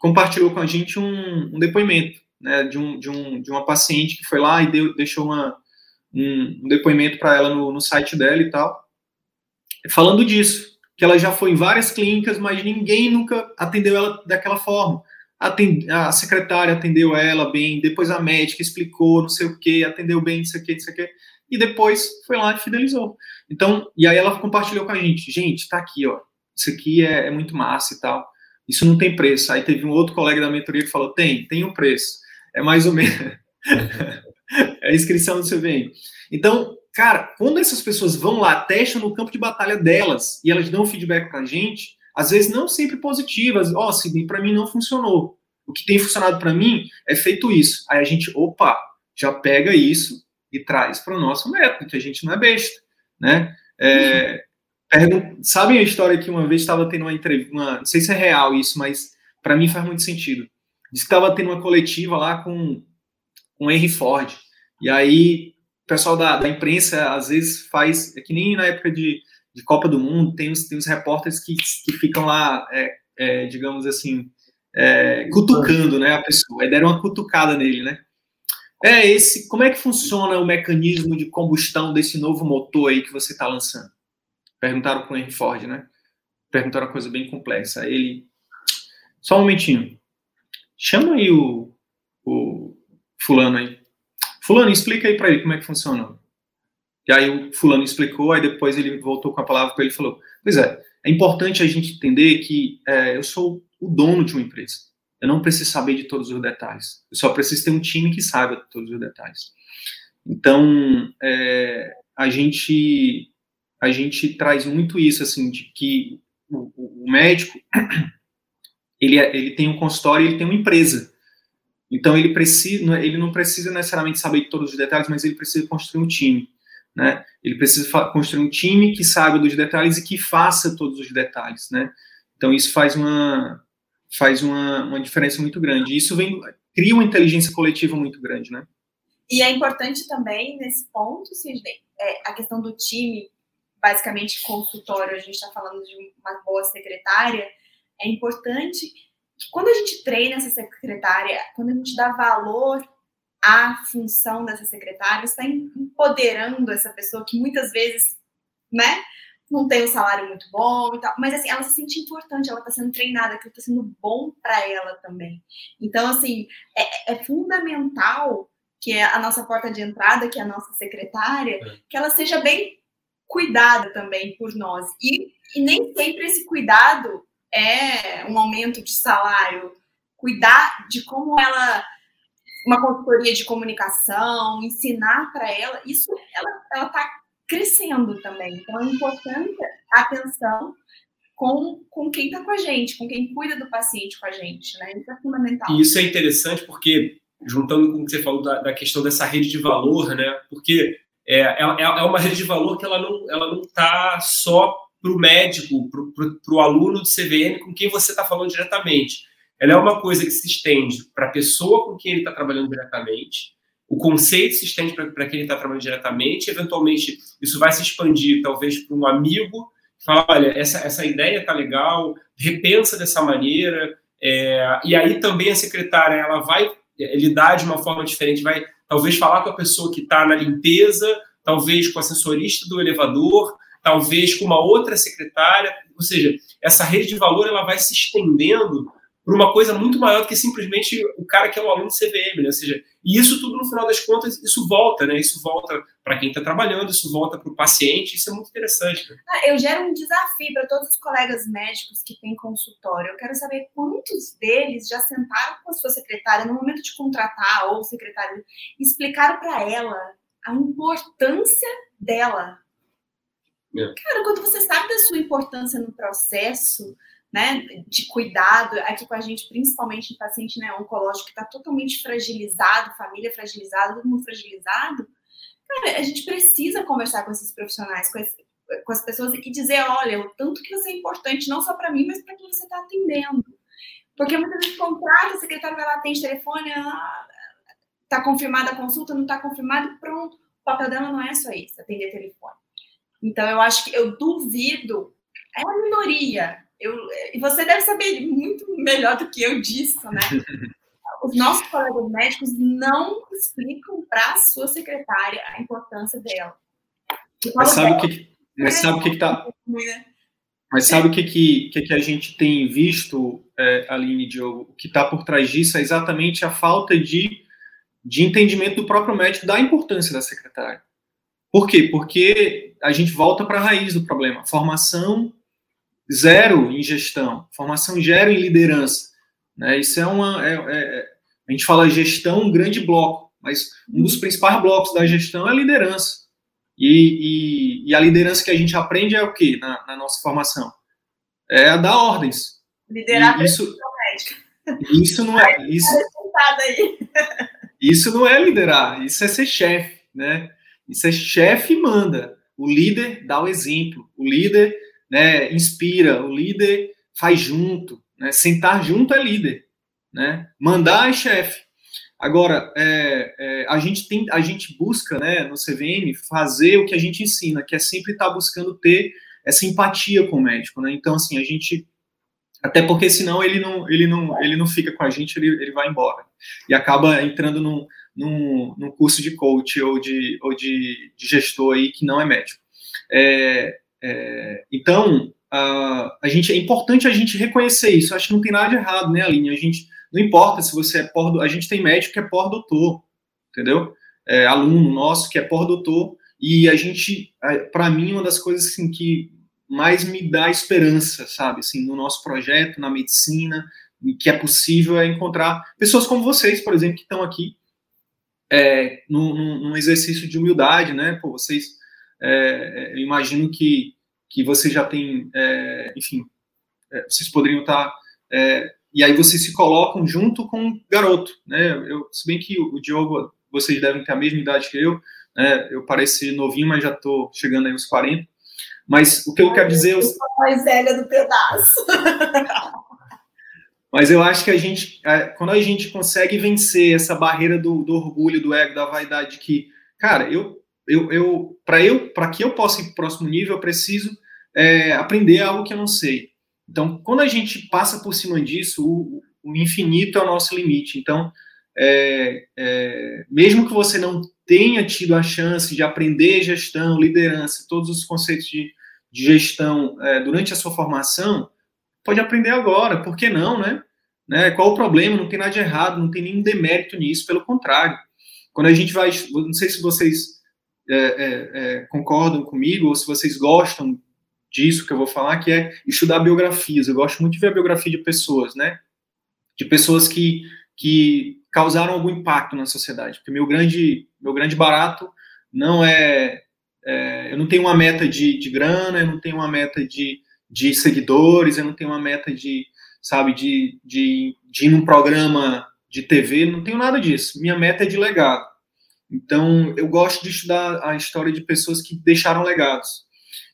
compartilhou com a gente um, um depoimento, né, de, um, de, um, de uma paciente que foi lá e deu, deixou uma, um, um depoimento para ela no, no site dela e tal, falando disso, que ela já foi em várias clínicas, mas ninguém nunca atendeu ela daquela forma. a secretária atendeu ela bem, depois a médica explicou, não sei o que, atendeu bem, não sei o que, não sei o que, e depois foi lá e fidelizou. Então, e aí ela compartilhou com a gente, gente, tá aqui, ó, isso aqui é, é muito massa e tal, isso não tem preço. Aí teve um outro colega da mentoria que falou, tem, tem um preço, é mais ou menos, é a inscrição do CVM. Então, cara, quando essas pessoas vão lá, testam no campo de batalha delas, e elas dão feedback pra gente, às vezes não sempre positivas, ó, oh, Sidney, pra mim não funcionou. O que tem funcionado para mim é feito isso. Aí a gente, opa, já pega isso e traz para o nosso método, que a gente não é besta né? É, Sabem a história que uma vez estava tendo uma entrevista, não sei se é real isso, mas para mim faz muito sentido. Diz que estava tendo uma coletiva lá com, com Henry Ford. E aí o pessoal da, da imprensa às vezes faz, é que nem na época de, de Copa do Mundo, tem os, tem os repórteres que, que ficam lá, é, é, digamos assim, é, cutucando né, a pessoa. Aí deram uma cutucada nele, né? É esse. Como é que funciona o mecanismo de combustão desse novo motor aí que você está lançando? Perguntaram com o Henry Ford, né? Perguntaram uma coisa bem complexa. Ele. Só um momentinho. Chama aí o, o fulano aí. Fulano, explica aí para ele como é que funciona. E aí o fulano explicou, aí depois ele voltou com a palavra para ele e falou: Pois é, é importante a gente entender que é, eu sou o dono de uma empresa. Eu não preciso saber de todos os detalhes. Eu só preciso ter um time que saiba de todos os detalhes. Então, é, a gente a gente traz muito isso assim de que o, o médico ele, é, ele tem um consultório, ele tem uma empresa. Então ele precisa, ele não precisa necessariamente saber de todos os detalhes, mas ele precisa construir um time, né? Ele precisa construir um time que saiba dos detalhes e que faça todos os detalhes, né? Então isso faz uma faz uma, uma diferença muito grande. Isso vem cria uma inteligência coletiva muito grande, né? E é importante também nesse ponto, Sidney, é, a questão do time, basicamente consultório, a gente está falando de uma boa secretária, é importante que quando a gente treina essa secretária, quando a gente dá valor à função dessa secretária, está empoderando essa pessoa que muitas vezes, né, não tem um salário muito bom e tal, mas assim, ela se sente importante, ela está sendo treinada, aquilo está sendo bom para ela também. Então, assim, é, é, fundamental que a nossa porta de entrada, que é a nossa secretária, é. que ela seja bem cuidada também por nós. E, e nem sempre esse cuidado é um aumento de salário. Cuidar de como ela uma consultoria de comunicação, ensinar para ela, isso ela está crescendo também. Então é importante a atenção com, com quem está com a gente, com quem cuida do paciente com a gente, né? Isso é fundamental. E isso é interessante porque, juntando com o que você falou da, da questão dessa rede de valor, né? Porque é, é, é uma rede de valor que ela não ela não está só para o médico, para o aluno do CVM com quem você está falando diretamente. Ela é uma coisa que se estende para a pessoa com quem ele está trabalhando diretamente, o conceito se estende para quem está trabalhando diretamente, eventualmente isso vai se expandir talvez para um amigo, olha, essa, essa ideia está legal, repensa dessa maneira, é, e aí também a secretária ela vai é, lidar de uma forma diferente, vai talvez falar com a pessoa que está na limpeza, talvez com o assessorista do elevador, talvez com uma outra secretária, ou seja, essa rede de valor ela vai se estendendo para uma coisa muito maior do que simplesmente o cara que é o aluno do CVM, né? Ou seja, e isso tudo, no final das contas, isso volta, né? Isso volta para quem está trabalhando, isso volta para o paciente, isso é muito interessante. Né? Ah, eu gero um desafio para todos os colegas médicos que têm consultório. Eu quero saber quantos deles já sentaram com a sua secretária no momento de contratar ou secretário, explicaram para ela a importância dela. É. Cara, quando você sabe da sua importância no processo, né, de cuidado, aqui com a gente, principalmente em paciente né, oncológico que está totalmente fragilizado, família fragilizada, todo mundo fragilizado, cara, a gente precisa conversar com esses profissionais, com, esse, com as pessoas e dizer, olha, o tanto que você é importante, não só para mim, mas para quem você está atendendo. Porque muitas vezes contrata, a secretária vai lá, atende telefone, está confirmada a consulta, não está confirmado, pronto. O papel dela não é só isso, atender telefone. Então, eu acho que eu duvido, é uma minoria, eu, e você deve saber muito melhor do que eu disso, né? Os nossos colegas médicos não explicam para a sua secretária a importância dela. Mas sabe o que, mas sabe o que está mas sabe o que, que, que, que a gente tem visto, é, Aline Diogo? O que está por trás disso é exatamente a falta de, de entendimento do próprio médico da importância da secretária. Por quê? Porque a gente volta para a raiz do problema. Formação zero em gestão, formação zero em liderança. Né? Isso é uma. É, é, a gente fala gestão, um grande bloco, mas um dos principais blocos da gestão é a liderança. E, e, e a liderança que a gente aprende é o quê na, na nossa formação? É a dar ordens. Liderar e isso, isso não é. Isso, isso não é liderar, isso é ser chefe, né? Isso é chefe manda. O líder dá o exemplo, o líder né, inspira, o líder faz junto, né? sentar junto é líder, né? mandar é chefe. Agora, é, é, a, gente tem, a gente busca né, no CVM fazer o que a gente ensina, que é sempre estar tá buscando ter essa empatia com o médico. Né? Então, assim, a gente até porque senão ele não, ele não, ele não fica com a gente, ele, ele vai embora. E acaba entrando num, num, num curso de coach ou de, ou de, de gestor aí que não é médico. É, é, então, a, a gente, é importante a gente reconhecer isso. Acho que não tem nada de errado, né, Aline? A gente, não importa se você é pós a gente tem médico que é pós-doutor, entendeu? É, aluno nosso que é pós-doutor, e a gente, para mim, uma das coisas assim, que mais me dá esperança, sabe, assim, no nosso projeto, na medicina, que é possível é encontrar pessoas como vocês, por exemplo, que estão aqui é, num, num, exercício de humildade, né? Pô, vocês, é, eu imagino que, que vocês já têm, é, enfim, é, vocês poderiam estar, tá, é, e aí vocês se colocam junto com um garoto, né? Eu, se bem que o Diogo, vocês devem ter a mesma idade que eu, né? Eu pareço novinho, mas já estou chegando aí aos 40, mas o que eu quero dizer. Eu sou mais velha do pedaço. Mas eu acho que a gente, é, quando a gente consegue vencer essa barreira do, do orgulho, do ego, da vaidade, que, cara, eu, eu, eu para eu, para que eu possa ir para o próximo nível, eu preciso é, aprender algo que eu não sei. Então, quando a gente passa por cima disso, o, o infinito é o nosso limite. Então, é, é, mesmo que você não tenha tido a chance de aprender gestão, liderança, todos os conceitos de, de gestão é, durante a sua formação, pode aprender agora, por que não, né? né? Qual o problema? Não tem nada de errado, não tem nenhum demérito nisso, pelo contrário. Quando a gente vai, não sei se vocês é, é, é, concordam comigo ou se vocês gostam disso que eu vou falar, que é estudar biografias. Eu gosto muito de ver a biografia de pessoas, né? De pessoas que, que causaram algum impacto na sociedade. Porque meu grande, meu grande barato não é, é eu não tenho uma meta de, de grana, eu não tenho uma meta de, de seguidores, eu não tenho uma meta de, sabe, de, de, de ir num programa de TV, não tenho nada disso. Minha meta é de legado. Então, eu gosto de estudar a história de pessoas que deixaram legados.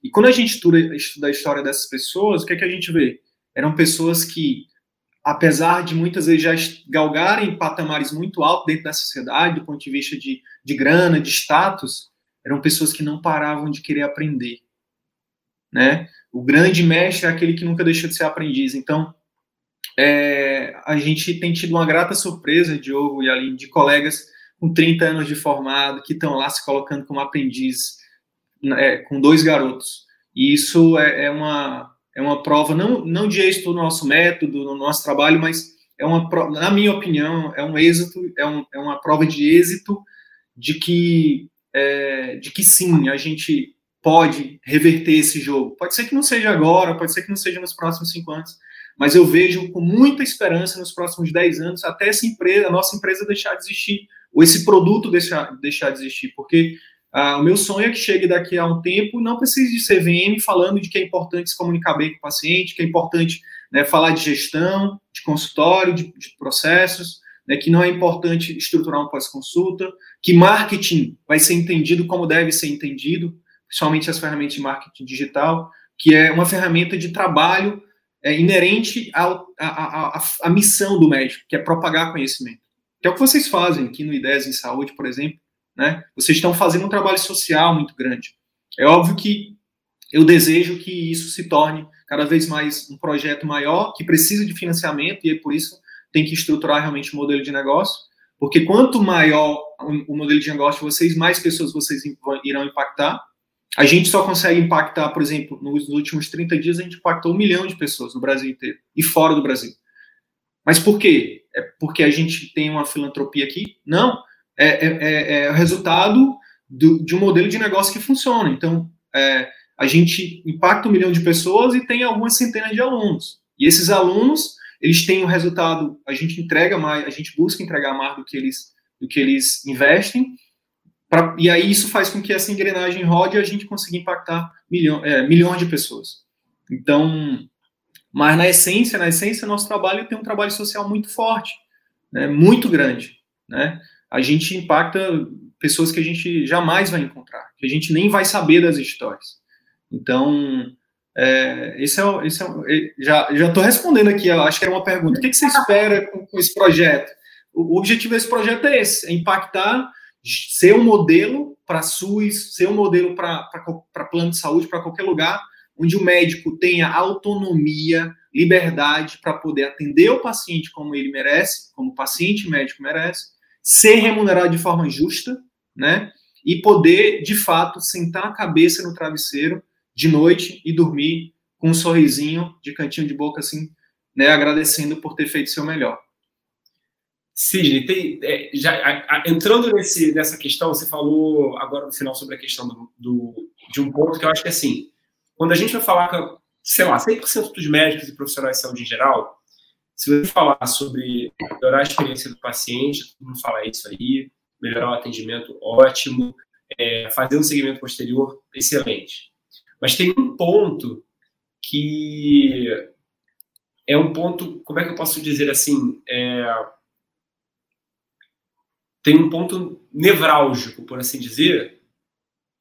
E quando a gente estuda, a história dessas pessoas, o que, é que a gente vê? Eram pessoas que, apesar de muitas vezes já galgarem patamares muito altos dentro da sociedade, do ponto de vista de, de grana, de status, eram pessoas que não paravam de querer aprender. Né? O grande mestre é aquele que nunca deixa de ser aprendiz. Então, é, a gente tem tido uma grata surpresa, Diogo e Aline, de colegas com 30 anos de formado, que estão lá se colocando como aprendiz é, com dois garotos. E isso é, é, uma, é uma prova, não, não de êxito do nosso método, no nosso trabalho, mas é uma, na minha opinião, é um êxito, é, um, é uma prova de êxito de que, é, de que sim, a gente pode reverter esse jogo. Pode ser que não seja agora, pode ser que não seja nos próximos cinco anos, mas eu vejo com muita esperança nos próximos dez anos até essa empresa, a nossa empresa deixar de existir, ou esse produto deixar, deixar de existir, porque ah, o meu sonho é que chegue daqui a um tempo não precise de CVM falando de que é importante se comunicar bem com o paciente, que é importante né, falar de gestão, de consultório, de, de processos, né, que não é importante estruturar um pós-consulta, que marketing vai ser entendido como deve ser entendido, principalmente as ferramentas de marketing digital, que é uma ferramenta de trabalho é, inerente à missão do médico, que é propagar conhecimento. Que é o que vocês fazem aqui no Ideias em Saúde, por exemplo. Né? Vocês estão fazendo um trabalho social muito grande. É óbvio que eu desejo que isso se torne cada vez mais um projeto maior, que precisa de financiamento, e por isso tem que estruturar realmente o modelo de negócio, porque quanto maior o modelo de negócio vocês, mais pessoas vocês irão impactar, a gente só consegue impactar, por exemplo, nos últimos 30 dias, a gente impactou um milhão de pessoas no Brasil inteiro e fora do Brasil. Mas por quê? É porque a gente tem uma filantropia aqui? Não. É, é, é, é o resultado do, de um modelo de negócio que funciona. Então, é, a gente impacta um milhão de pessoas e tem algumas centenas de alunos. E esses alunos, eles têm o um resultado, a gente entrega mais, a gente busca entregar mais do que eles, do que eles investem, Pra, e aí isso faz com que essa engrenagem rode e a gente consiga impactar é, milhões de pessoas. Então, mas na essência, na essência, nosso trabalho tem um trabalho social muito forte, né, muito grande. Né? A gente impacta pessoas que a gente jamais vai encontrar, que a gente nem vai saber das histórias. Então, é, esse é, esse é, já já estou respondendo aqui. Acho que era uma pergunta. O que, que você espera com, com, esse projeto? O, o objetivo desse projeto é esse: é impactar, ser um modelo para SUS, ser um modelo para plano de saúde, para qualquer lugar, onde o médico tenha autonomia, liberdade para poder atender o paciente como ele merece, como o paciente médico merece, ser remunerado de forma justa, né? E poder, de fato, sentar a cabeça no travesseiro de noite e dormir com um sorrisinho de cantinho de boca, assim, né? Agradecendo por ter feito seu melhor. Sidney, tem, é, já, a, a, entrando nesse, nessa questão, você falou agora no final sobre a questão do, do, de um ponto que eu acho que assim, quando a gente vai falar com, sei lá, 100% dos médicos e profissionais de saúde em geral, se você falar sobre melhorar a experiência do paciente, todo mundo fala isso aí, melhorar o atendimento, ótimo, é, fazer um segmento posterior, excelente. Mas tem um ponto que é um ponto, como é que eu posso dizer assim, é, tem um ponto nevrálgico, por assim dizer,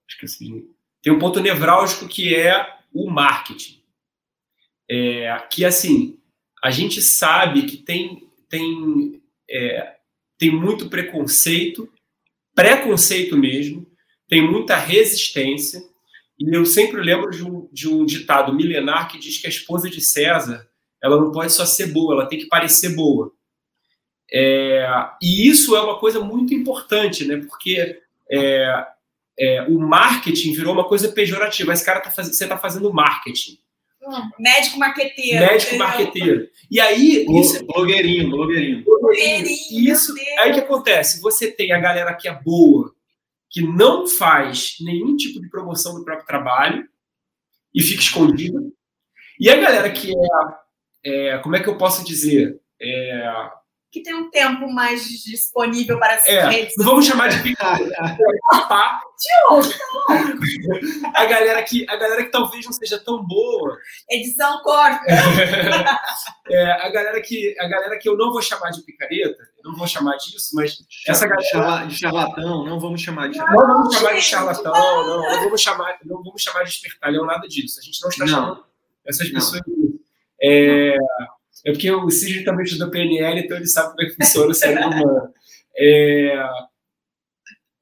esqueci, tem um ponto nevrálgico que é o marketing. É, que assim, a gente sabe que tem, tem, é, tem muito preconceito, preconceito mesmo, tem muita resistência. E eu sempre lembro de um, de um ditado milenar que diz que a esposa de César ela não pode só ser boa, ela tem que parecer boa. É, e isso é uma coisa muito importante, né? Porque é, é, o marketing virou uma coisa pejorativa. Esse cara tá fazendo, você está fazendo marketing. Hum, médico marqueteiro. Médico marqueteiro. E aí. Isso, blogueirinho, blogueirinho. blogueirinho. Isso, aí que acontece? Você tem a galera que é boa, que não faz nenhum tipo de promoção do próprio trabalho e fica escondida. E a galera que é, é como é que eu posso dizer? Que tem um tempo mais disponível para as é, redes. Não vamos chamar de papá. a galera que a galera que talvez não seja tão boa. Edição corta. é, a galera que a galera que eu não vou chamar de picareta, eu não vou chamar disso, mas essa galera de charlatão, não vamos chamar de não, não vamos chamar de charlatão, não, não vamos chamar, não vamos chamar de espertalhão, nada disso. A gente não está não. chamando essas pessoas. É, é porque o Cid também estudou PNL, então ele sabe como é que funciona o cérebro humano. É,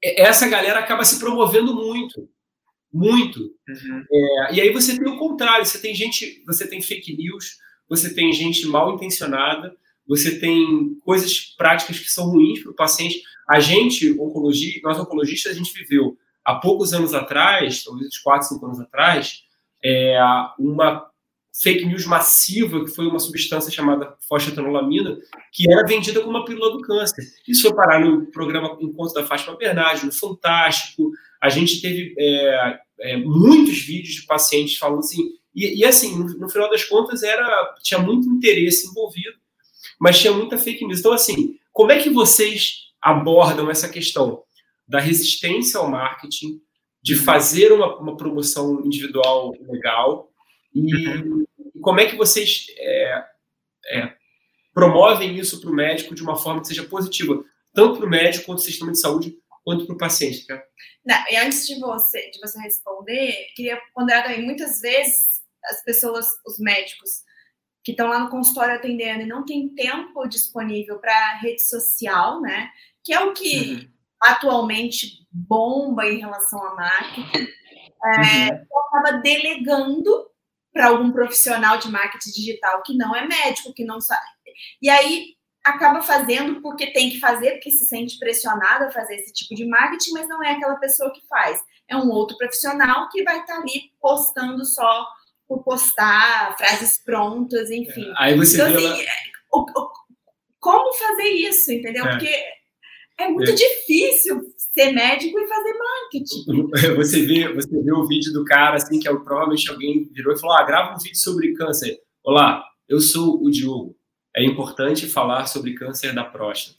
é... Essa galera acaba se promovendo muito. Muito. Uhum. É, e aí você tem o contrário, você tem gente, você tem fake news, você tem gente mal intencionada, você tem coisas práticas que são ruins para o paciente. A gente, oncologia, nós oncologistas, a gente viveu há poucos anos atrás, talvez uns 4, 5 anos atrás, é, uma fake news massiva, que foi uma substância chamada fosfetanolamina, que era vendida como uma pílula do câncer. Isso foi parar no programa Encontro da Fátima Bernardi, no Fantástico. A gente teve é, é, muitos vídeos de pacientes falando assim. E, e assim, no, no, final das contas, era tinha muito interesse envolvido, mas tinha muita fake news. Então, assim, como é que vocês abordam essa questão da resistência ao marketing, de fazer uma, uma promoção individual legal e, como é que vocês é, é, promovem isso para o médico de uma forma que seja positiva, tanto para o médico quanto para o sistema de saúde, quanto para o paciente? Tá? Não, e antes de você, de você responder, queria ponderar também, muitas vezes as pessoas, os médicos, que estão lá no consultório atendendo e não tem tempo disponível para rede social, né? Que é o que uhum. atualmente bomba em relação a marketing. É, uhum. acaba delegando para algum profissional de marketing digital que não é médico, que não sabe. E aí acaba fazendo porque tem que fazer, porque se sente pressionado a fazer esse tipo de marketing, mas não é aquela pessoa que faz. É um outro profissional que vai estar tá ali postando só por postar, frases prontas, enfim. É, aí você então, assim, é, o, o, como fazer isso, entendeu? É. Porque é muito é. difícil ser médico e fazer marketing. Você vê, você vê o vídeo do cara, assim, que é, provavelmente alguém virou e falou: ah, grava um vídeo sobre câncer. Olá, eu sou o Diogo. É importante falar sobre câncer da próstata.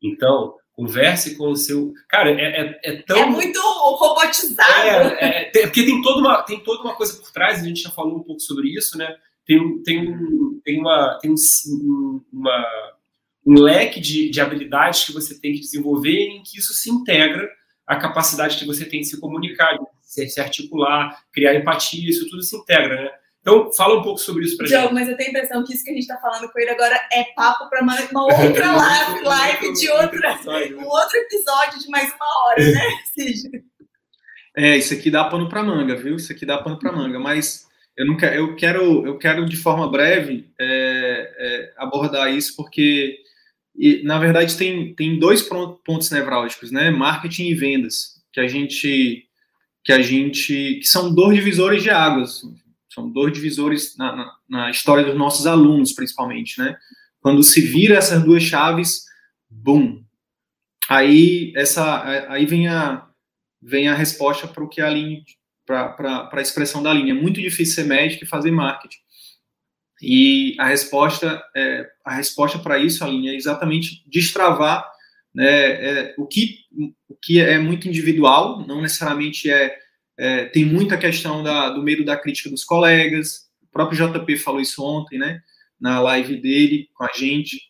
Então, converse com o seu. Cara, é, é, é tão. É muito robotizado. É, é, porque tem toda, uma, tem toda uma coisa por trás, a gente já falou um pouco sobre isso, né? Tem, tem, tem, uma, tem uma um leque de, de habilidades que você tem que desenvolver em que isso se integra a capacidade que você tem de se comunicar, de se, se articular, criar empatia, isso tudo se integra, né? Então, fala um pouco sobre isso pra Diogo, gente. mas eu tenho a impressão que isso que a gente está falando com ele agora é papo para uma, uma, outra live, live de outra, um outro episódio de mais uma hora, né, Cid? É, isso aqui dá pano para manga, viu? Isso aqui dá pano para manga, mas eu não quero, eu quero, eu quero de forma breve é, é, abordar isso porque e, na verdade tem, tem dois pontos nevrálgicos, né? Marketing e vendas, que a gente que a gente que são dois divisores de águas, são dois divisores na, na, na história dos nossos alunos, principalmente, né? Quando se vira essas duas chaves, bum, aí essa aí vem a vem a resposta para o que a linha para a expressão da linha. É muito difícil ser médico e fazer marketing. E a resposta, é, a resposta para isso, Aline, é exatamente destravar né, é, o, que, o que é muito individual, não necessariamente é, é tem muita questão da, do medo da crítica dos colegas, o próprio JP falou isso ontem, né, na live dele com a gente,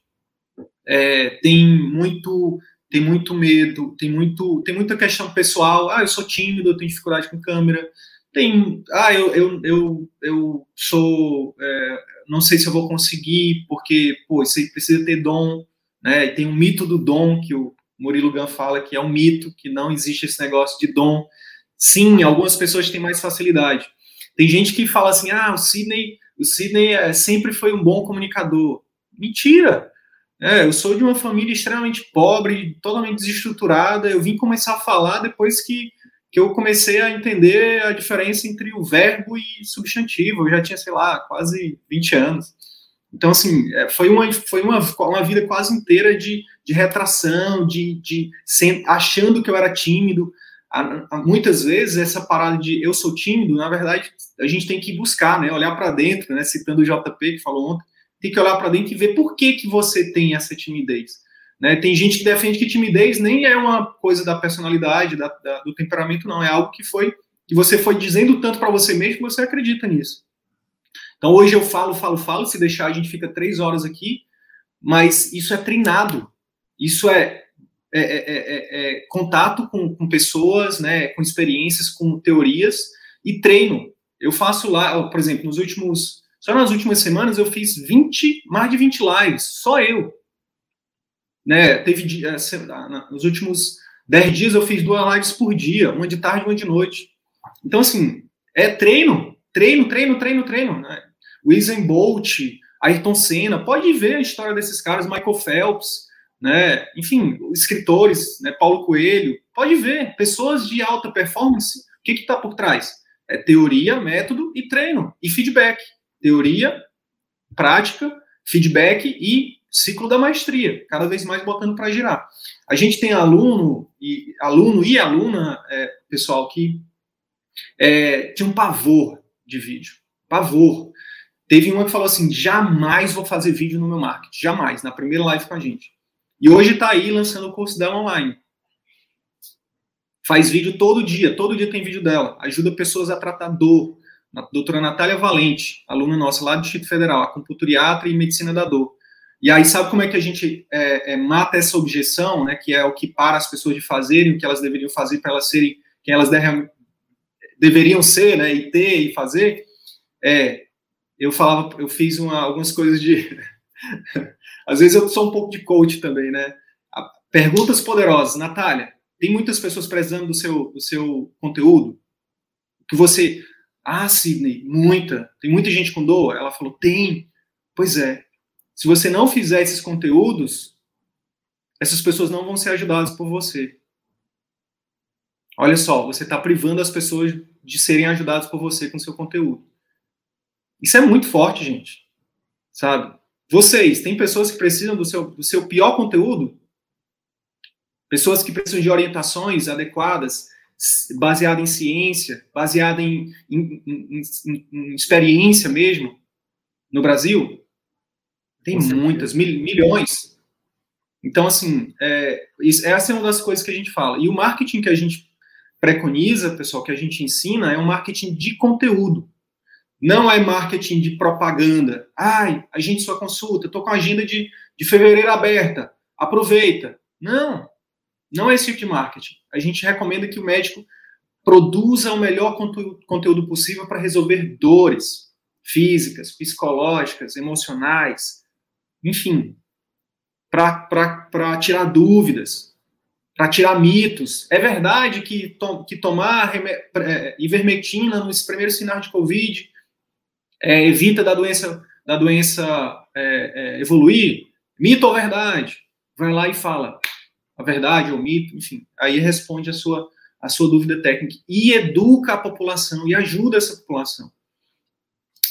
é, tem muito tem muito medo, tem muito tem muita questão pessoal, ah, eu sou tímido, eu tenho dificuldade com câmera, tem, ah, eu, eu, eu, eu sou, é, não sei se eu vou conseguir, porque, pô, você precisa ter dom, né? E tem um mito do dom que o Murilo Gun fala que é um mito, que não existe esse negócio de dom. Sim, algumas pessoas têm mais facilidade. Tem gente que fala assim, ah, o Sidney, o Sidney é, sempre foi um bom comunicador. Mentira! É, eu sou de uma família extremamente pobre, totalmente desestruturada. Eu vim começar a falar depois que que eu comecei a entender a diferença entre o verbo e substantivo. Eu já tinha, sei lá, quase 20 anos. Então, assim, é, foi uma, foi uma, uma vida quase inteira de, de retração, de, de sem, achando que eu era tímido. Muitas vezes, essa parada de eu sou tímido, na verdade, a gente tem que buscar, né? Olhar para dentro, né? Citando o JP, que falou ontem, tem que olhar para dentro e ver por que, que você tem essa timidez. Né? Tem gente que defende que timidez nem é uma coisa da personalidade, da, da, do temperamento, não. É algo que foi que você foi dizendo tanto para você mesmo que você acredita nisso. Então hoje eu falo, falo, falo. Se deixar a gente fica três horas aqui, mas isso é treinado. Isso é, é, é, é contato com, com pessoas, né? Com experiências, com teorias e treino. Eu faço lá, por exemplo, nos últimos só nas últimas semanas eu fiz 20, mais de 20 lives, só eu. Né? Teve eh, nos últimos 10 dias eu fiz duas lives por dia, uma de tarde e uma de noite. Então, assim, é treino, treino, treino, treino, treino. Né? Usain Bolt, Ayrton Senna, pode ver a história desses caras, Michael Phelps, né? enfim, escritores, né? Paulo Coelho, pode ver, pessoas de alta performance, o que está por trás? É teoria, método e treino, e feedback. Teoria, prática, feedback e ciclo da maestria, cada vez mais botando para girar. A gente tem aluno e aluno e aluna, é, pessoal, que é, tinha um pavor de vídeo, pavor. Teve uma que falou assim: jamais vou fazer vídeo no meu marketing, jamais, na primeira live com a gente. E hoje está aí lançando o curso dela online. Faz vídeo todo dia, todo dia tem vídeo dela. Ajuda pessoas a tratar dor. A doutora Natália Valente, aluna nossa lá do Distrito Federal, acupunturiatra e medicina da dor. E aí, sabe como é que a gente é, é, mata essa objeção, né, que é o que para as pessoas de fazerem o que elas deveriam fazer para elas serem quem elas deveriam ser, né, e ter e fazer? É, eu falava, eu fiz uma, algumas coisas de. Às vezes eu sou um pouco de coach também, né? Perguntas poderosas. Natália, tem muitas pessoas precisando do seu, do seu conteúdo? Que você. Ah, Sidney, muita. Tem muita gente com dor? Ela falou, tem. Pois é, se você não fizer esses conteúdos, essas pessoas não vão ser ajudadas por você. Olha só, você está privando as pessoas de serem ajudadas por você com seu conteúdo. Isso é muito forte, gente. Sabe? Vocês, tem pessoas que precisam do seu, do seu pior conteúdo? Pessoas que precisam de orientações adequadas, baseadas em ciência, baseadas em, em, em, em experiência mesmo, no Brasil? Tem muitas, mil, milhões. Então, assim, é, isso, essa é uma das coisas que a gente fala. E o marketing que a gente preconiza, pessoal, que a gente ensina, é um marketing de conteúdo. Não é marketing de propaganda. Ai, a gente só consulta, estou com a agenda de, de fevereiro aberta. Aproveita. Não. não é esse tipo de marketing. A gente recomenda que o médico produza o melhor conteúdo possível para resolver dores físicas, psicológicas, emocionais, enfim, para tirar dúvidas, para tirar mitos. É verdade que, to, que tomar é, ivermectina nos primeiros sinais de Covid é, evita da doença, da doença é, é, evoluir? Mito ou verdade? Vai lá e fala a verdade ou mito, enfim. Aí responde a sua, a sua dúvida técnica e educa a população e ajuda essa população.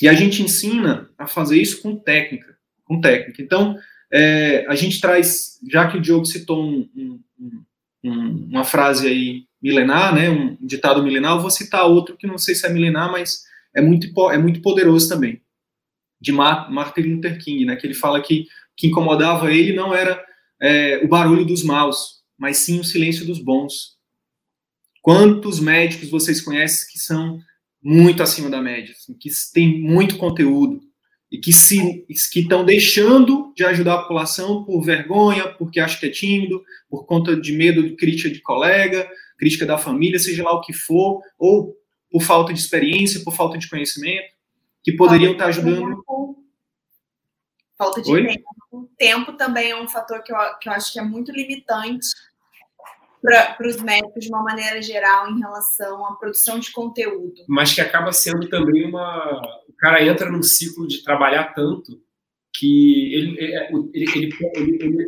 E a gente ensina a fazer isso com técnica, com técnica. Então, é, a gente traz, já que o Diogo citou um, um, um, uma frase aí milenar, né, um ditado milenar, eu vou citar outro que não sei se é milenar, mas é muito, é muito poderoso também, de Martin Luther King, né, que ele fala que que incomodava ele não era é, o barulho dos maus, mas sim o silêncio dos bons. Quantos médicos vocês conhecem que são muito acima da média, assim, que têm muito conteúdo e que se que estão deixando de ajudar a população por vergonha, porque acha que é tímido, por conta de medo de crítica de colega, crítica da família, seja lá o que for, ou por falta de experiência, por falta de conhecimento, que poderiam estar ajudando. Falta de Oi? tempo. Tempo também é um fator que eu, que eu acho que é muito limitante para os médicos de uma maneira geral em relação à produção de conteúdo. Mas que acaba sendo também uma. O cara entra num ciclo de trabalhar tanto que ele, ele, ele, ele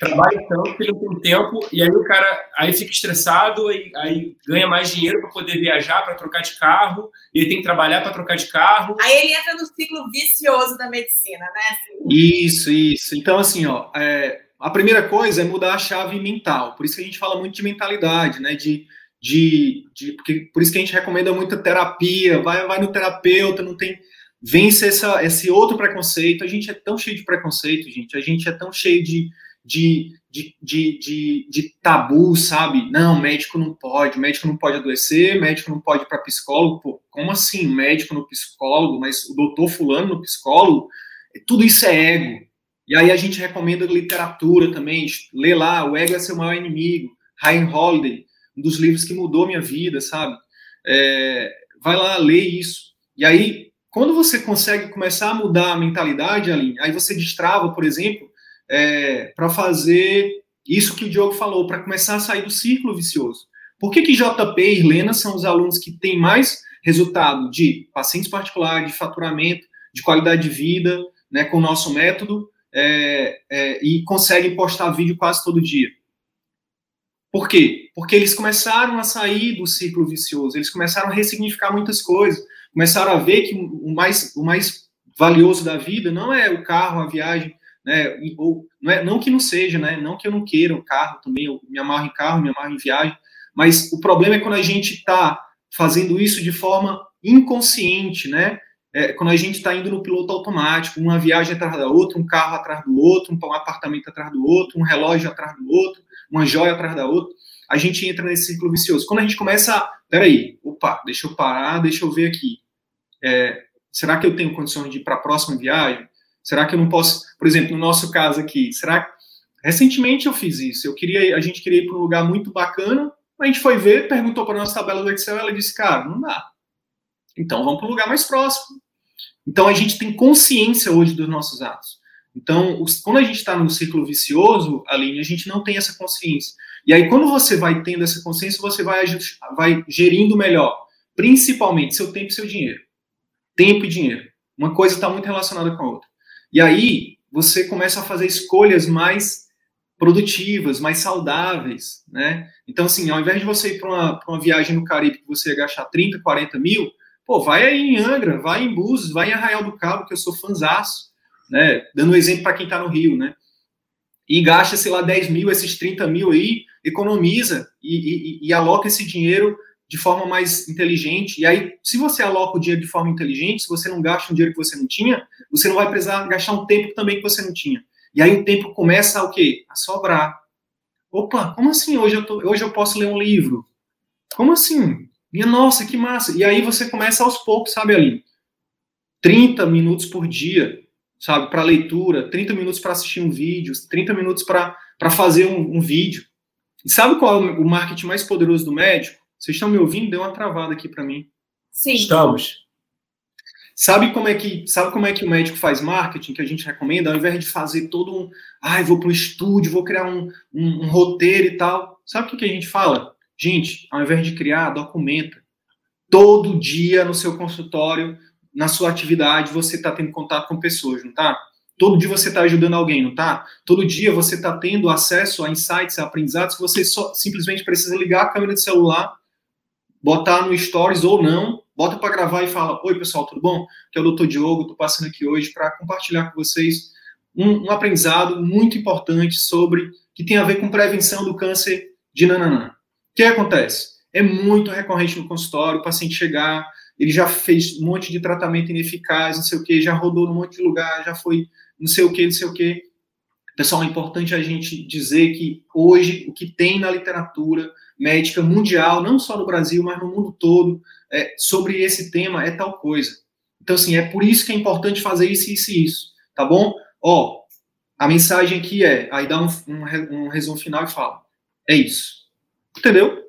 trabalha tanto que ele não tem tempo e aí o cara aí fica estressado e aí ganha mais dinheiro para poder viajar, para trocar de carro, e ele tem que trabalhar para trocar de carro. Aí ele entra no ciclo vicioso da medicina, né? Assim. Isso, isso. Então assim, ó, é, a primeira coisa é mudar a chave mental. Por isso que a gente fala muito de mentalidade, né? De, de, de porque, por isso que a gente recomenda muita terapia. Vai, vai no terapeuta, não tem vence essa, esse outro preconceito. A gente é tão cheio de preconceito, gente. A gente é tão cheio de, de, de, de, de, de tabu, sabe? Não, médico não pode, médico não pode adoecer, médico não pode ir para psicólogo. Pô, como assim, médico no psicólogo, mas o doutor fulano no psicólogo? Tudo isso é ego. E aí a gente recomenda literatura também, lê lá, O Ego é Seu Maior Inimigo, Ryan Holiday, um dos livros que mudou minha vida, sabe? É, vai lá, lê isso. E aí, quando você consegue começar a mudar a mentalidade, ali, aí você destrava, por exemplo, é, para fazer isso que o Diogo falou, para começar a sair do círculo vicioso. Por que, que JP e Irlena são os alunos que têm mais resultado de pacientes particulares, de faturamento, de qualidade de vida, né, com o nosso método, é, é, e conseguem postar vídeo quase todo dia? Por quê? Porque eles começaram a sair do ciclo vicioso, eles começaram a ressignificar muitas coisas, começaram a ver que o mais, o mais valioso da vida não é o carro, a viagem, né? Ou, não, é, não que não seja, né? Não que eu não queira um carro também, eu me amarro em carro, me amarro em viagem, mas o problema é quando a gente está fazendo isso de forma inconsciente, né? É, quando a gente está indo no piloto automático, uma viagem atrás da outra, um carro atrás do outro, um apartamento atrás do outro, um relógio atrás do outro, uma joia atrás da outra, a gente entra nesse ciclo vicioso. Quando a gente começa peraí, opa, deixa eu parar, deixa eu ver aqui, é, será que eu tenho condições de ir para a próxima viagem? Será que eu não posso, por exemplo, no nosso caso aqui, será recentemente eu fiz isso, eu queria, a gente queria ir para um lugar muito bacana, a gente foi ver, perguntou para nossa tabela do Excel, ela disse, cara, não dá. Então vamos para um lugar mais próximo. Então a gente tem consciência hoje dos nossos atos. Então, os, quando a gente está num ciclo vicioso, Aline, a gente não tem essa consciência. E aí, quando você vai tendo essa consciência, você vai, vai gerindo melhor, principalmente seu tempo e seu dinheiro. Tempo e dinheiro. Uma coisa está muito relacionada com a outra. E aí você começa a fazer escolhas mais produtivas, mais saudáveis, né? Então, assim, ao invés de você ir para uma, uma, viagem no Caribe que você ia gastar 30, 40 mil, pô, vai aí em Angra, vai em Búzios, vai em Arraial do Cabo, que eu sou fanzaço, né? Dando um exemplo para quem está no Rio, né? E gasta, sei lá, 10 mil, esses 30 mil aí, economiza e, e, e aloca esse dinheiro de forma mais inteligente. E aí, se você aloca o dinheiro de forma inteligente, se você não gasta um dinheiro que você não tinha, você não vai precisar gastar um tempo também que você não tinha. E aí o tempo começa a o quê? A sobrar. Opa, como assim? Hoje eu, tô, hoje eu posso ler um livro. Como assim? Minha nossa, que massa. E aí você começa aos poucos, sabe, ali? 30 minutos por dia, sabe, para leitura, 30 minutos para assistir um vídeo, 30 minutos para fazer um, um vídeo. E sabe qual é o marketing mais poderoso do médico? Vocês estão me ouvindo? Deu uma travada aqui para mim. Sim. Estamos. Sabe como é que sabe como é que o médico faz marketing que a gente recomenda? Ao invés de fazer todo um, ai, ah, vou para um estúdio, vou criar um, um, um, roteiro e tal. Sabe o que, que a gente fala? Gente, ao invés de criar, documenta. Todo dia no seu consultório, na sua atividade, você está tendo contato com pessoas, não tá? Todo dia você está ajudando alguém, não tá? Todo dia você está tendo acesso a insights, a aprendizados que você só simplesmente precisa ligar a câmera de celular, botar no Stories ou não, bota para gravar e fala: Oi, pessoal, tudo bom? Que é o Dr. Diogo, estou passando aqui hoje para compartilhar com vocês um, um, aprendizado muito importante sobre que tem a ver com prevenção do câncer de nananã. O que acontece? É muito recorrente no consultório o paciente chegar, ele já fez um monte de tratamento ineficaz, não sei o que, já rodou num monte de lugar, já foi não sei o que, não sei o que. Pessoal, é importante a gente dizer que hoje o que tem na literatura médica mundial, não só no Brasil, mas no mundo todo, é, sobre esse tema é tal coisa. Então, assim, é por isso que é importante fazer isso, isso e isso, tá bom? Ó, a mensagem aqui é, aí dá um, um, um resumo final e fala, é isso. Entendeu?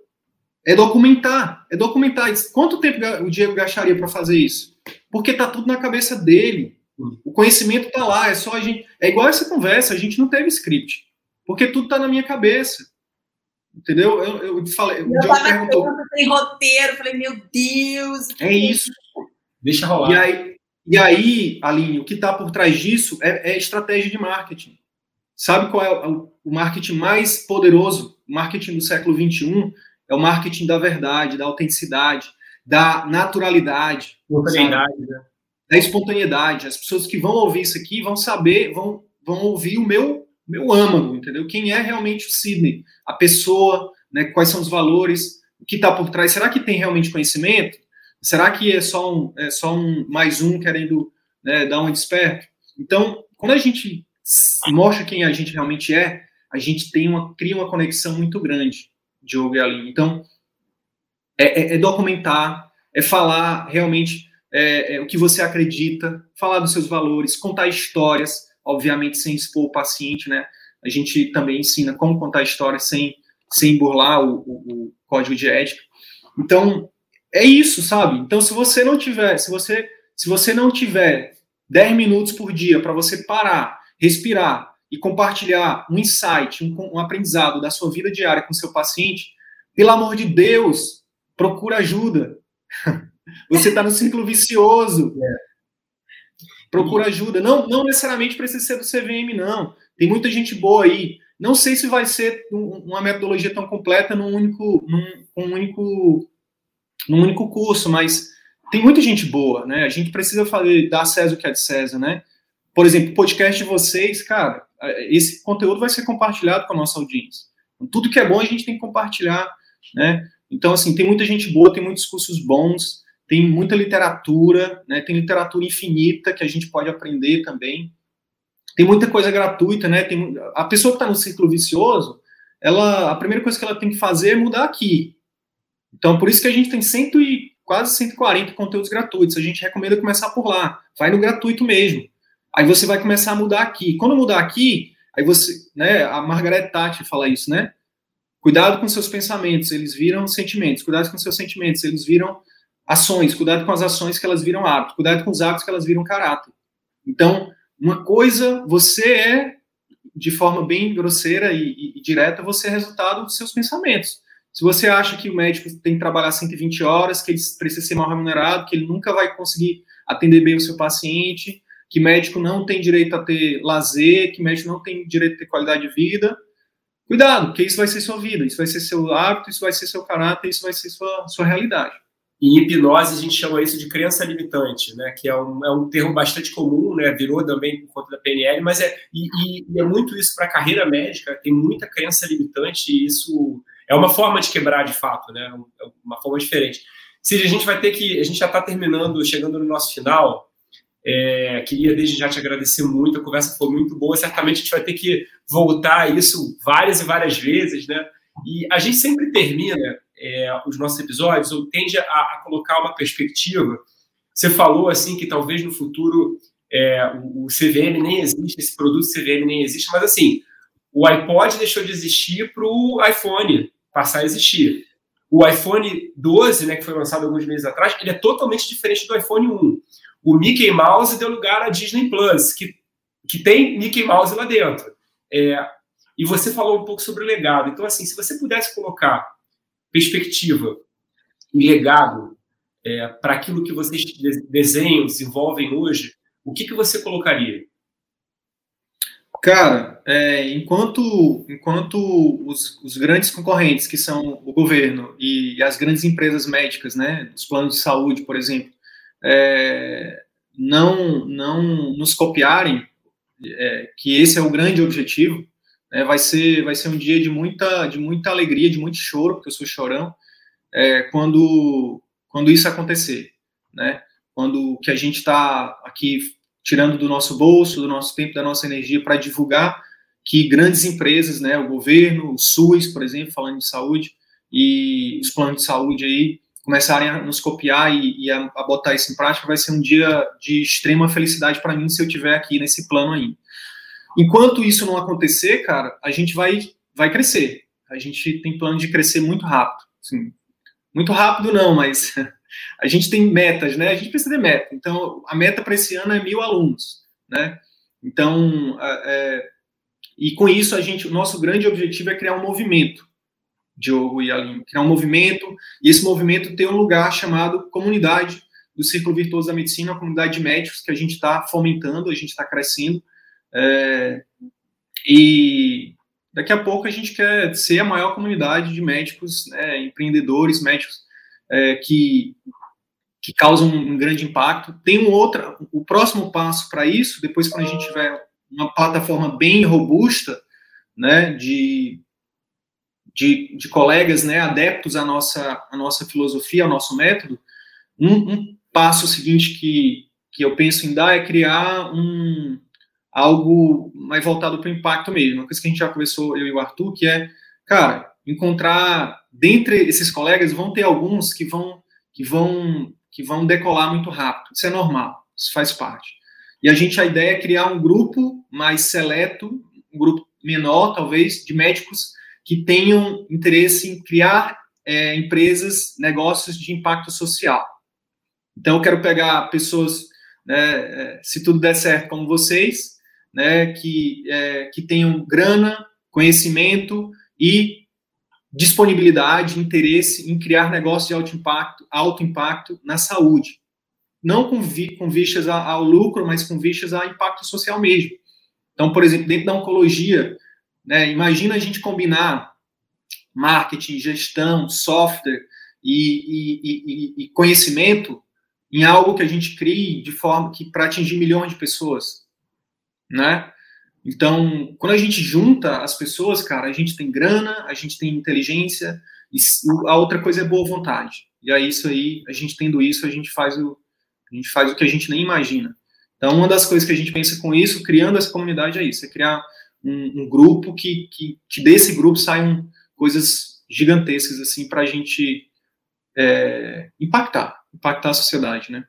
É documentar, é documentar. Quanto tempo o Diego gastaria para fazer isso? Porque tá tudo na cabeça dele. O conhecimento tá lá, é só a gente. É igual essa conversa, a gente não teve script. Porque tudo tá na minha cabeça. Entendeu? Eu, eu falei. Eu tava perguntou, sem roteiro, falei, meu Deus. É isso. Deixa rolar. E aí, e aí Aline, o que está por trás disso é, é, estratégia de marketing. Sabe qual é o, o marketing mais poderoso? O marketing do século XXI é o marketing da verdade, da autenticidade, da naturalidade. Espontaneidade, né? Da espontaneidade. As pessoas que vão ouvir isso aqui vão saber, vão, vão ouvir o meu meu âmago, entendeu? Quem é realmente o Sidney? A pessoa, né? Quais são os valores? O que está por trás? Será que tem realmente conhecimento? Será que é só um, é só um mais um querendo né, dar um desperto? Então, quando a gente mostra quem a gente realmente é, a gente tem uma cria uma conexão muito grande, Diogo e Aline. Então, é, é, é documentar, é falar realmente é, é, o que você acredita, falar dos seus valores, contar histórias, obviamente sem expor o paciente, né? A gente também ensina como contar história sem, sem burlar o, o, o código de ética. Então, é isso, sabe? Então, se você não tiver, se você, se você não tiver 10 minutos por dia para você parar, respirar e compartilhar um insight, um, um aprendizado da sua vida diária com seu paciente, pelo amor de Deus, procura ajuda. Você está no ciclo vicioso. Procura ajuda. Não, não necessariamente precisa ser do CVM, não. Tem muita gente boa aí. Não sei se vai ser uma metodologia tão completa num único, num, um único, num único curso, mas tem muita gente boa, né? A gente precisa fazer, dar César o que é de César, né? Por exemplo, o podcast de vocês, cara, esse conteúdo vai ser compartilhado com a nossa audiência. Tudo que é bom a gente tem que compartilhar, né? Então, assim, tem muita gente boa, tem muitos cursos bons, tem muita literatura, né? Tem literatura infinita que a gente pode aprender também. Tem muita coisa gratuita, né? Tem, a pessoa que está no ciclo vicioso, ela, a primeira coisa que ela tem que fazer é mudar aqui. Então, por isso que a gente tem cento e, quase 140 conteúdos gratuitos. A gente recomenda começar por lá. Vai no gratuito mesmo. Aí você vai começar a mudar aqui. Quando mudar aqui, aí você, né? A Margaret Thatcher fala isso, né? Cuidado com seus pensamentos, eles viram sentimentos. Cuidado com seus sentimentos, eles viram ações, cuidado com as ações que elas viram hábito, cuidado com os hábitos que elas viram caráter. Então, uma coisa, você é, de forma bem grosseira e, e, e, direta, você é resultado dos seus pensamentos. Se você acha que o médico tem que trabalhar 120 horas, que ele precisa ser mal remunerado, que ele nunca vai conseguir atender bem o seu paciente, que médico não tem direito a ter lazer, que médico não tem direito a ter qualidade de vida, cuidado, porque isso vai ser sua vida, isso vai ser seu hábito, isso vai ser seu caráter, isso vai ser sua, sua realidade. Em hipnose, a gente chama isso de crença limitante, né? que é um, é um termo bastante comum, né? virou também por conta da PNL, mas é, e, e é muito isso para a carreira médica, tem muita crença limitante e isso é uma forma de quebrar de fato, né? É uma forma diferente. Cid, a gente vai ter que, a gente já está terminando, chegando no nosso final, é, queria desde já te agradecer muito, a conversa foi muito boa, certamente a gente vai ter que voltar a isso várias e várias vezes, né? E a gente sempre termina é, os nossos episódios, ou tende a, a, colocar uma perspectiva. Você falou assim que talvez no futuro é, o, CVM nem existe, esse produto CVM nem existe, mas assim, O iPod deixou de existir para o iPhone passar a existir. O iPhone 12, né, que foi lançado alguns meses atrás, ele é totalmente diferente do iPhone 1. O Mickey Mouse deu lugar à Disney Plus, que, que tem Mickey Mouse lá dentro. É, e você falou um pouco sobre o legado. Então, assim, se você pudesse colocar perspectiva e legado é, para aquilo que vocês desenham, desenvolvem hoje, o que, que você colocaria? Cara, é, enquanto, enquanto os, os, grandes concorrentes, que são o governo e, e, as grandes empresas médicas, né, os planos de saúde, por exemplo, é, não, não nos copiarem, é, que esse é o grande objetivo, né, vai, ser, vai ser um dia de muita, de muita alegria, de muito choro, porque eu sou chorão, é, quando, quando isso acontecer, né? Quando que a gente está aqui tirando do nosso bolso, do nosso tempo, da nossa energia para divulgar que grandes empresas, né, o governo, o SUS, por exemplo, falando de saúde, e os planos de saúde aí começarem a nos copiar e, e a, a, botar isso em prática, vai ser um dia de extrema felicidade para mim se eu tiver aqui nesse plano aí. Enquanto isso não acontecer, cara, a gente vai vai crescer. A gente tem plano de crescer muito rápido. Assim, muito rápido não, mas a gente tem metas, né? A gente precisa de meta. Então, a meta para esse ano é mil alunos, né? Então, é, e com isso a gente, o nosso grande objetivo é criar um movimento, Diogo e Aline, criar um movimento e esse movimento tem um lugar chamado comunidade do Círculo Virtuoso da Medicina, a comunidade de médicos que a gente está fomentando, a gente está crescendo. É, e daqui a pouco a gente quer ser a maior comunidade de médicos, né, empreendedores, médicos é, que, que causam um grande impacto. Tem um outro, o próximo passo para isso, depois quando a gente tiver uma plataforma bem robusta, né, de, de, de colegas, né, adeptos à nossa, à nossa filosofia, ao nosso método, um, um passo seguinte que, que eu penso em dar é criar um, algo mais voltado para o impacto mesmo. Uma coisa que a gente já conversou, eu e o Arthur, que é, cara, encontrar dentre esses colegas vão ter alguns que vão que vão que vão decolar muito rápido. Isso é normal, isso faz parte. E a gente a ideia é criar um grupo mais seleto, um grupo menor, talvez, de médicos que tenham interesse em criar é, empresas, negócios de impacto social. Então, eu quero pegar pessoas, né, é, se tudo der certo, como vocês, né, que, é, que tenham grana, conhecimento e disponibilidade, interesse em criar negócios de alto impacto, alto impacto na saúde. Não com, vi, com vistas ao lucro, mas com vistas a impacto social mesmo. Então, por exemplo, dentro da oncologia, né, imagina a gente combinar marketing, gestão, software e, e, e, e conhecimento em algo que a gente crie de forma que para atingir milhões de pessoas né? Então, quando a gente junta as pessoas, cara, a gente tem grana, a gente tem inteligência, e a outra coisa é boa vontade. E aí, isso aí, a gente tendo isso, a gente faz o, a gente faz o que a gente nem imagina. Então, uma das coisas que a gente pensa com isso, criando essa comunidade, é isso: é criar um, um grupo que, que, que, desse grupo saiam coisas gigantescas, assim, para a gente é, impactar, impactar a sociedade, né?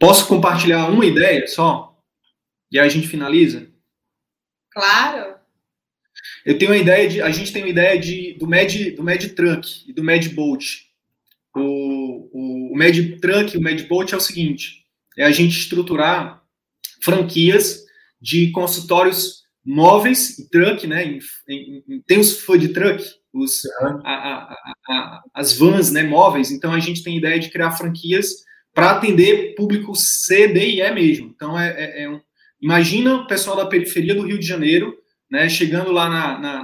Posso compartilhar uma ideia só? E aí a gente finaliza? Claro. Eu tenho uma ideia de. A gente tem uma ideia de, do Mad, do Mad Truck e do Mad Bolt. O, o, o Mad Truck e o Mad Bolt é o seguinte: é a gente estruturar franquias de consultórios móveis e truck, né? Em, em, tem os food truck, os, a, a, a, as vans né, móveis. Então a gente tem ideia de criar franquias para atender público C, D e E mesmo. Então é, é, é um, Imagina o pessoal da periferia do Rio de Janeiro, né, chegando lá na, na,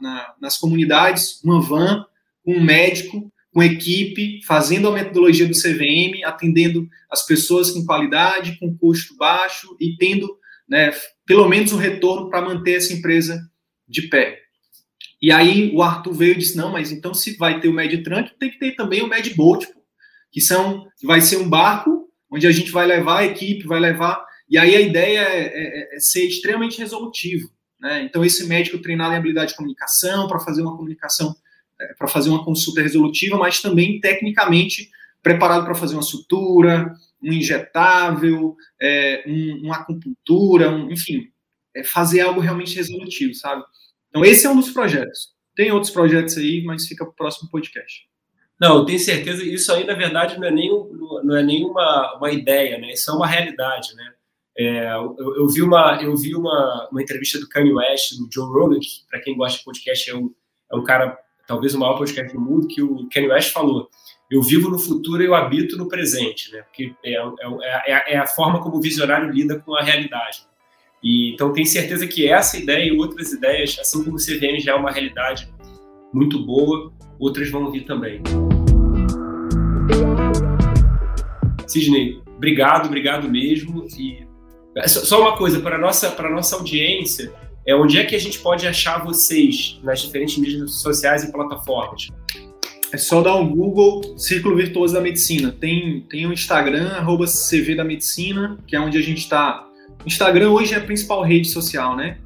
na, nas comunidades, uma van, um médico, com equipe, fazendo a metodologia do CVM, atendendo as pessoas com qualidade, com custo baixo e tendo, né, pelo menos o um retorno para manter essa empresa de pé. E aí o Arthur veio e disse: não, mas então se vai ter o Medtrunk, tem que ter também o Medboat, que são, vai ser um barco onde a gente vai levar a equipe, vai levar e aí a ideia é, é, é ser extremamente resolutivo. Né? Então, esse médico treinado em habilidade de comunicação, para fazer uma comunicação, é, para fazer uma consulta resolutiva, mas também tecnicamente preparado para fazer uma sutura, um injetável, é, um, uma acupuntura, um, enfim, é fazer algo realmente resolutivo, sabe? Então, esse é um dos projetos. Tem outros projetos aí, mas fica para o próximo podcast. Não, eu tenho certeza. Isso aí, na verdade, não é nem, não é nem uma, uma ideia, né? Isso é uma realidade, né? É, eu, eu, vi, uma, eu vi uma, uma entrevista do Kanye West, do Joe Rogan, que, para quem gosta de podcast, é um, é um cara, talvez o maior podcast do mundo, que o Kanye West falou: Eu vivo no futuro e eu habito no presente, né? Porque é, é, é, é a forma como o visionário lida com a realidade. E, então, tenho certeza que essa ideia e outras ideias, assim como o CVM já é uma realidade muito boa, outras vão vir também. Sidney, obrigado, obrigado mesmo. E é, só uma coisa para nossa para nossa audiência, é onde é que a gente pode achar vocês nas diferentes mídias sociais e plataformas? É só dar um Google Círculo Virtuoso da Medicina. Tem, tem o Instagram, arroba CV da Medicina, que é onde a gente está. O Instagram hoje é a principal rede social, né?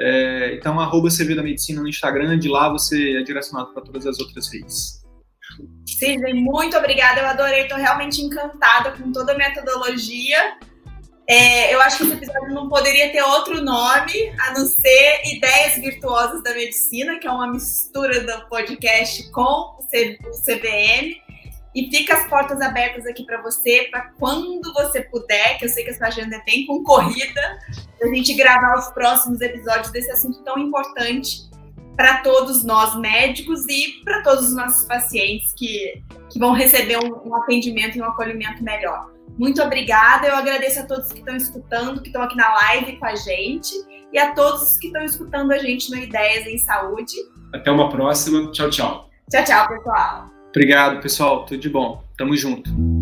É, então, arroba CV da Medicina no Instagram, de lá você é direcionado para todas as outras redes. Sidney, muito obrigada. Eu adorei, estou realmente encantada com toda a metodologia. É, eu acho que esse episódio não poderia ter outro nome a não ser Ideias Virtuosas da Medicina, que é uma mistura do podcast com o CVM. E fica as portas abertas aqui para você, para quando você puder, que eu sei que a sua agenda é bem concorrida, a gente gravar os próximos episódios desse assunto tão importante para todos nós médicos e para todos os nossos pacientes que, que vão receber um, um atendimento e um acolhimento melhor. Muito obrigada, eu agradeço a todos que estão escutando, que estão aqui na live com a gente e a todos que estão escutando a gente no Ideias em Saúde. Até uma próxima. Tchau, tchau. Tchau, tchau, pessoal. Obrigado, pessoal. Tudo de bom. Tamo junto.